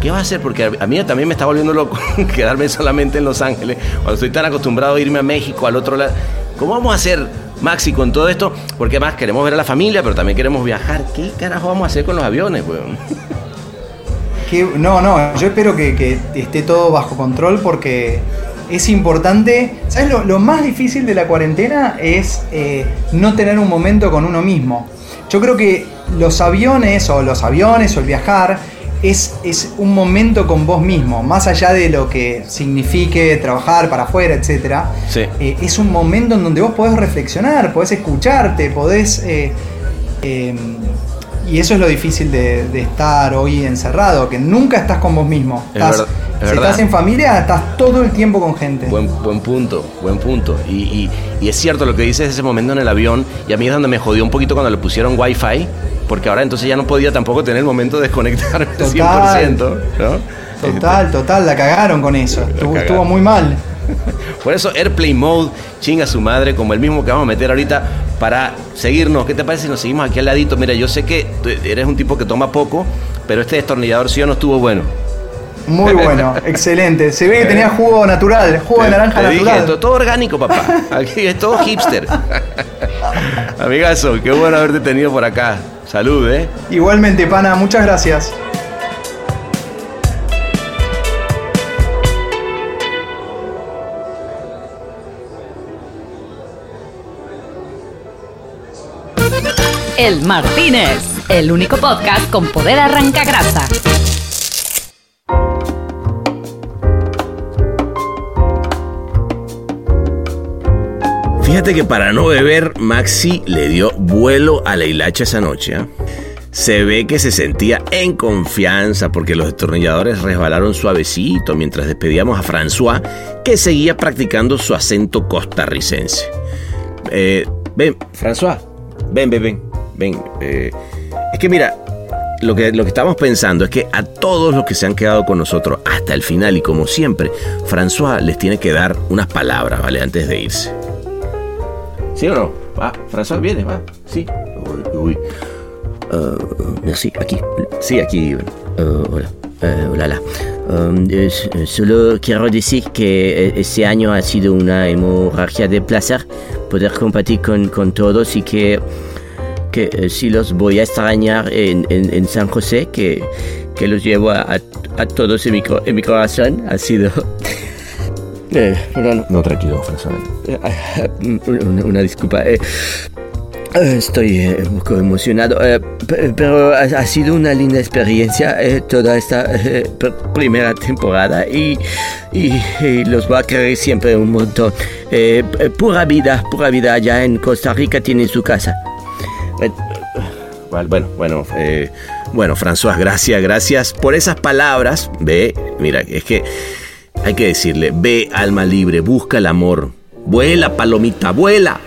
¿Qué vas a hacer? Porque a mí también me está volviendo loco quedarme solamente en Los Ángeles, cuando estoy tan acostumbrado a irme a México, al otro lado. ¿Cómo vamos a hacer, Maxi, con todo esto? Porque además queremos ver a la familia, pero también queremos viajar. ¿Qué carajo vamos a hacer con los aviones, weón? No, no, yo espero que, esté todo bajo control porque es importante. ¿Sabes? Lo, lo más difícil de la cuarentena es eh, no tener un momento con uno mismo. Yo creo que los aviones o los aviones o el viajar es, es un momento con vos mismo, más allá de lo que signifique trabajar para afuera, etc. Sí. es un momento en donde vos podés reflexionar, podés escucharte, podés... eh, eh, y eso es lo difícil de, de estar hoy encerrado, que nunca estás con vos mismo. Es Estás- es si verdad. estás en familia, estás todo el tiempo con gente. Buen, buen punto, buen punto. Y, y- y es cierto lo que dices ese momento en el avión, y a mí es donde me jodió un poquito cuando le pusieron wifi, porque ahora entonces ya no podía tampoco tener el momento de desconectarme al Total. 100%, ¿no? Total, total, la cagaron con eso. Estuvo, cagaron. estuvo muy mal. Por eso Airplay Mode, chinga su madre, como el mismo que vamos a meter ahorita para seguirnos. ¿Qué te parece si nos seguimos aquí al ladito? Mira, yo sé que eres un tipo que toma poco, pero este destornillador sí o no estuvo bueno. Muy bueno, excelente. Se ve que tenía jugo natural, jugo de naranja te dije, natural. esto- todo orgánico, papá. Aquí es todo hipster. Amigazo, qué bueno haberte tenido por acá. Salud, ¿eh? Igualmente, pana, muchas gracias. El Martínez, el único podcast con poder arranca grasa. Fíjate que para no beber, Maxi le dio vuelo a la hilacha esa noche. ¿ah? Se ve que se sentía en confianza porque los destornilladores resbalaron suavecito mientras despedíamos a François, que seguía practicando su acento costarricense. Eh, ven, François, ven, ven, ven, ven. eh, es que mira, lo que, lo que estamos pensando es que a todos los que se han quedado con nosotros hasta el final y como siempre, François les tiene que dar unas palabras, ¿vale? Antes de irse. ¿Sí o no? Va, François viene, va. Sí. Uy, uy. Uh, aquí. Sí, aquí. Uh, hola. Uh, hola, hola. Um, eh, solo quiero decir que este año ha sido una hemorragia de placer poder compartir con, con todos y que, que eh, sí los voy a extrañar en, en- en San José, que que los llevo a, a- a todos en mi, en mi corazón. Ha sido... Eh, perdón, No, tranquilo, François. eh, una, una disculpa. eh, eh, Estoy eh, un poco emocionado, eh, pe- pero ha, ha sido una linda experiencia toda esta pr- primera temporada y, y- y los voy a querer siempre un montón. Pura vida, pura vida allá en Costa Rica tienen su casa. Bueno, bueno, bueno, François, gracias, gracias por esas palabras. Ve, mira, es que hay que decirle, ve, alma libre, busca el amor. Vuela, palomita, vuela.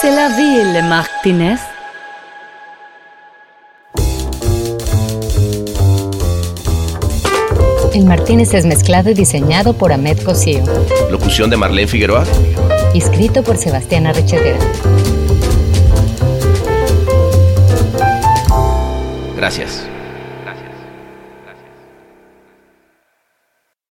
C'est la ville, Martínez. El Martínez es mezclado y diseñado por Ahmed Cosío. Locución de Marlene Figueroa. Escrito por Sebastián Arrechedera. Gracias.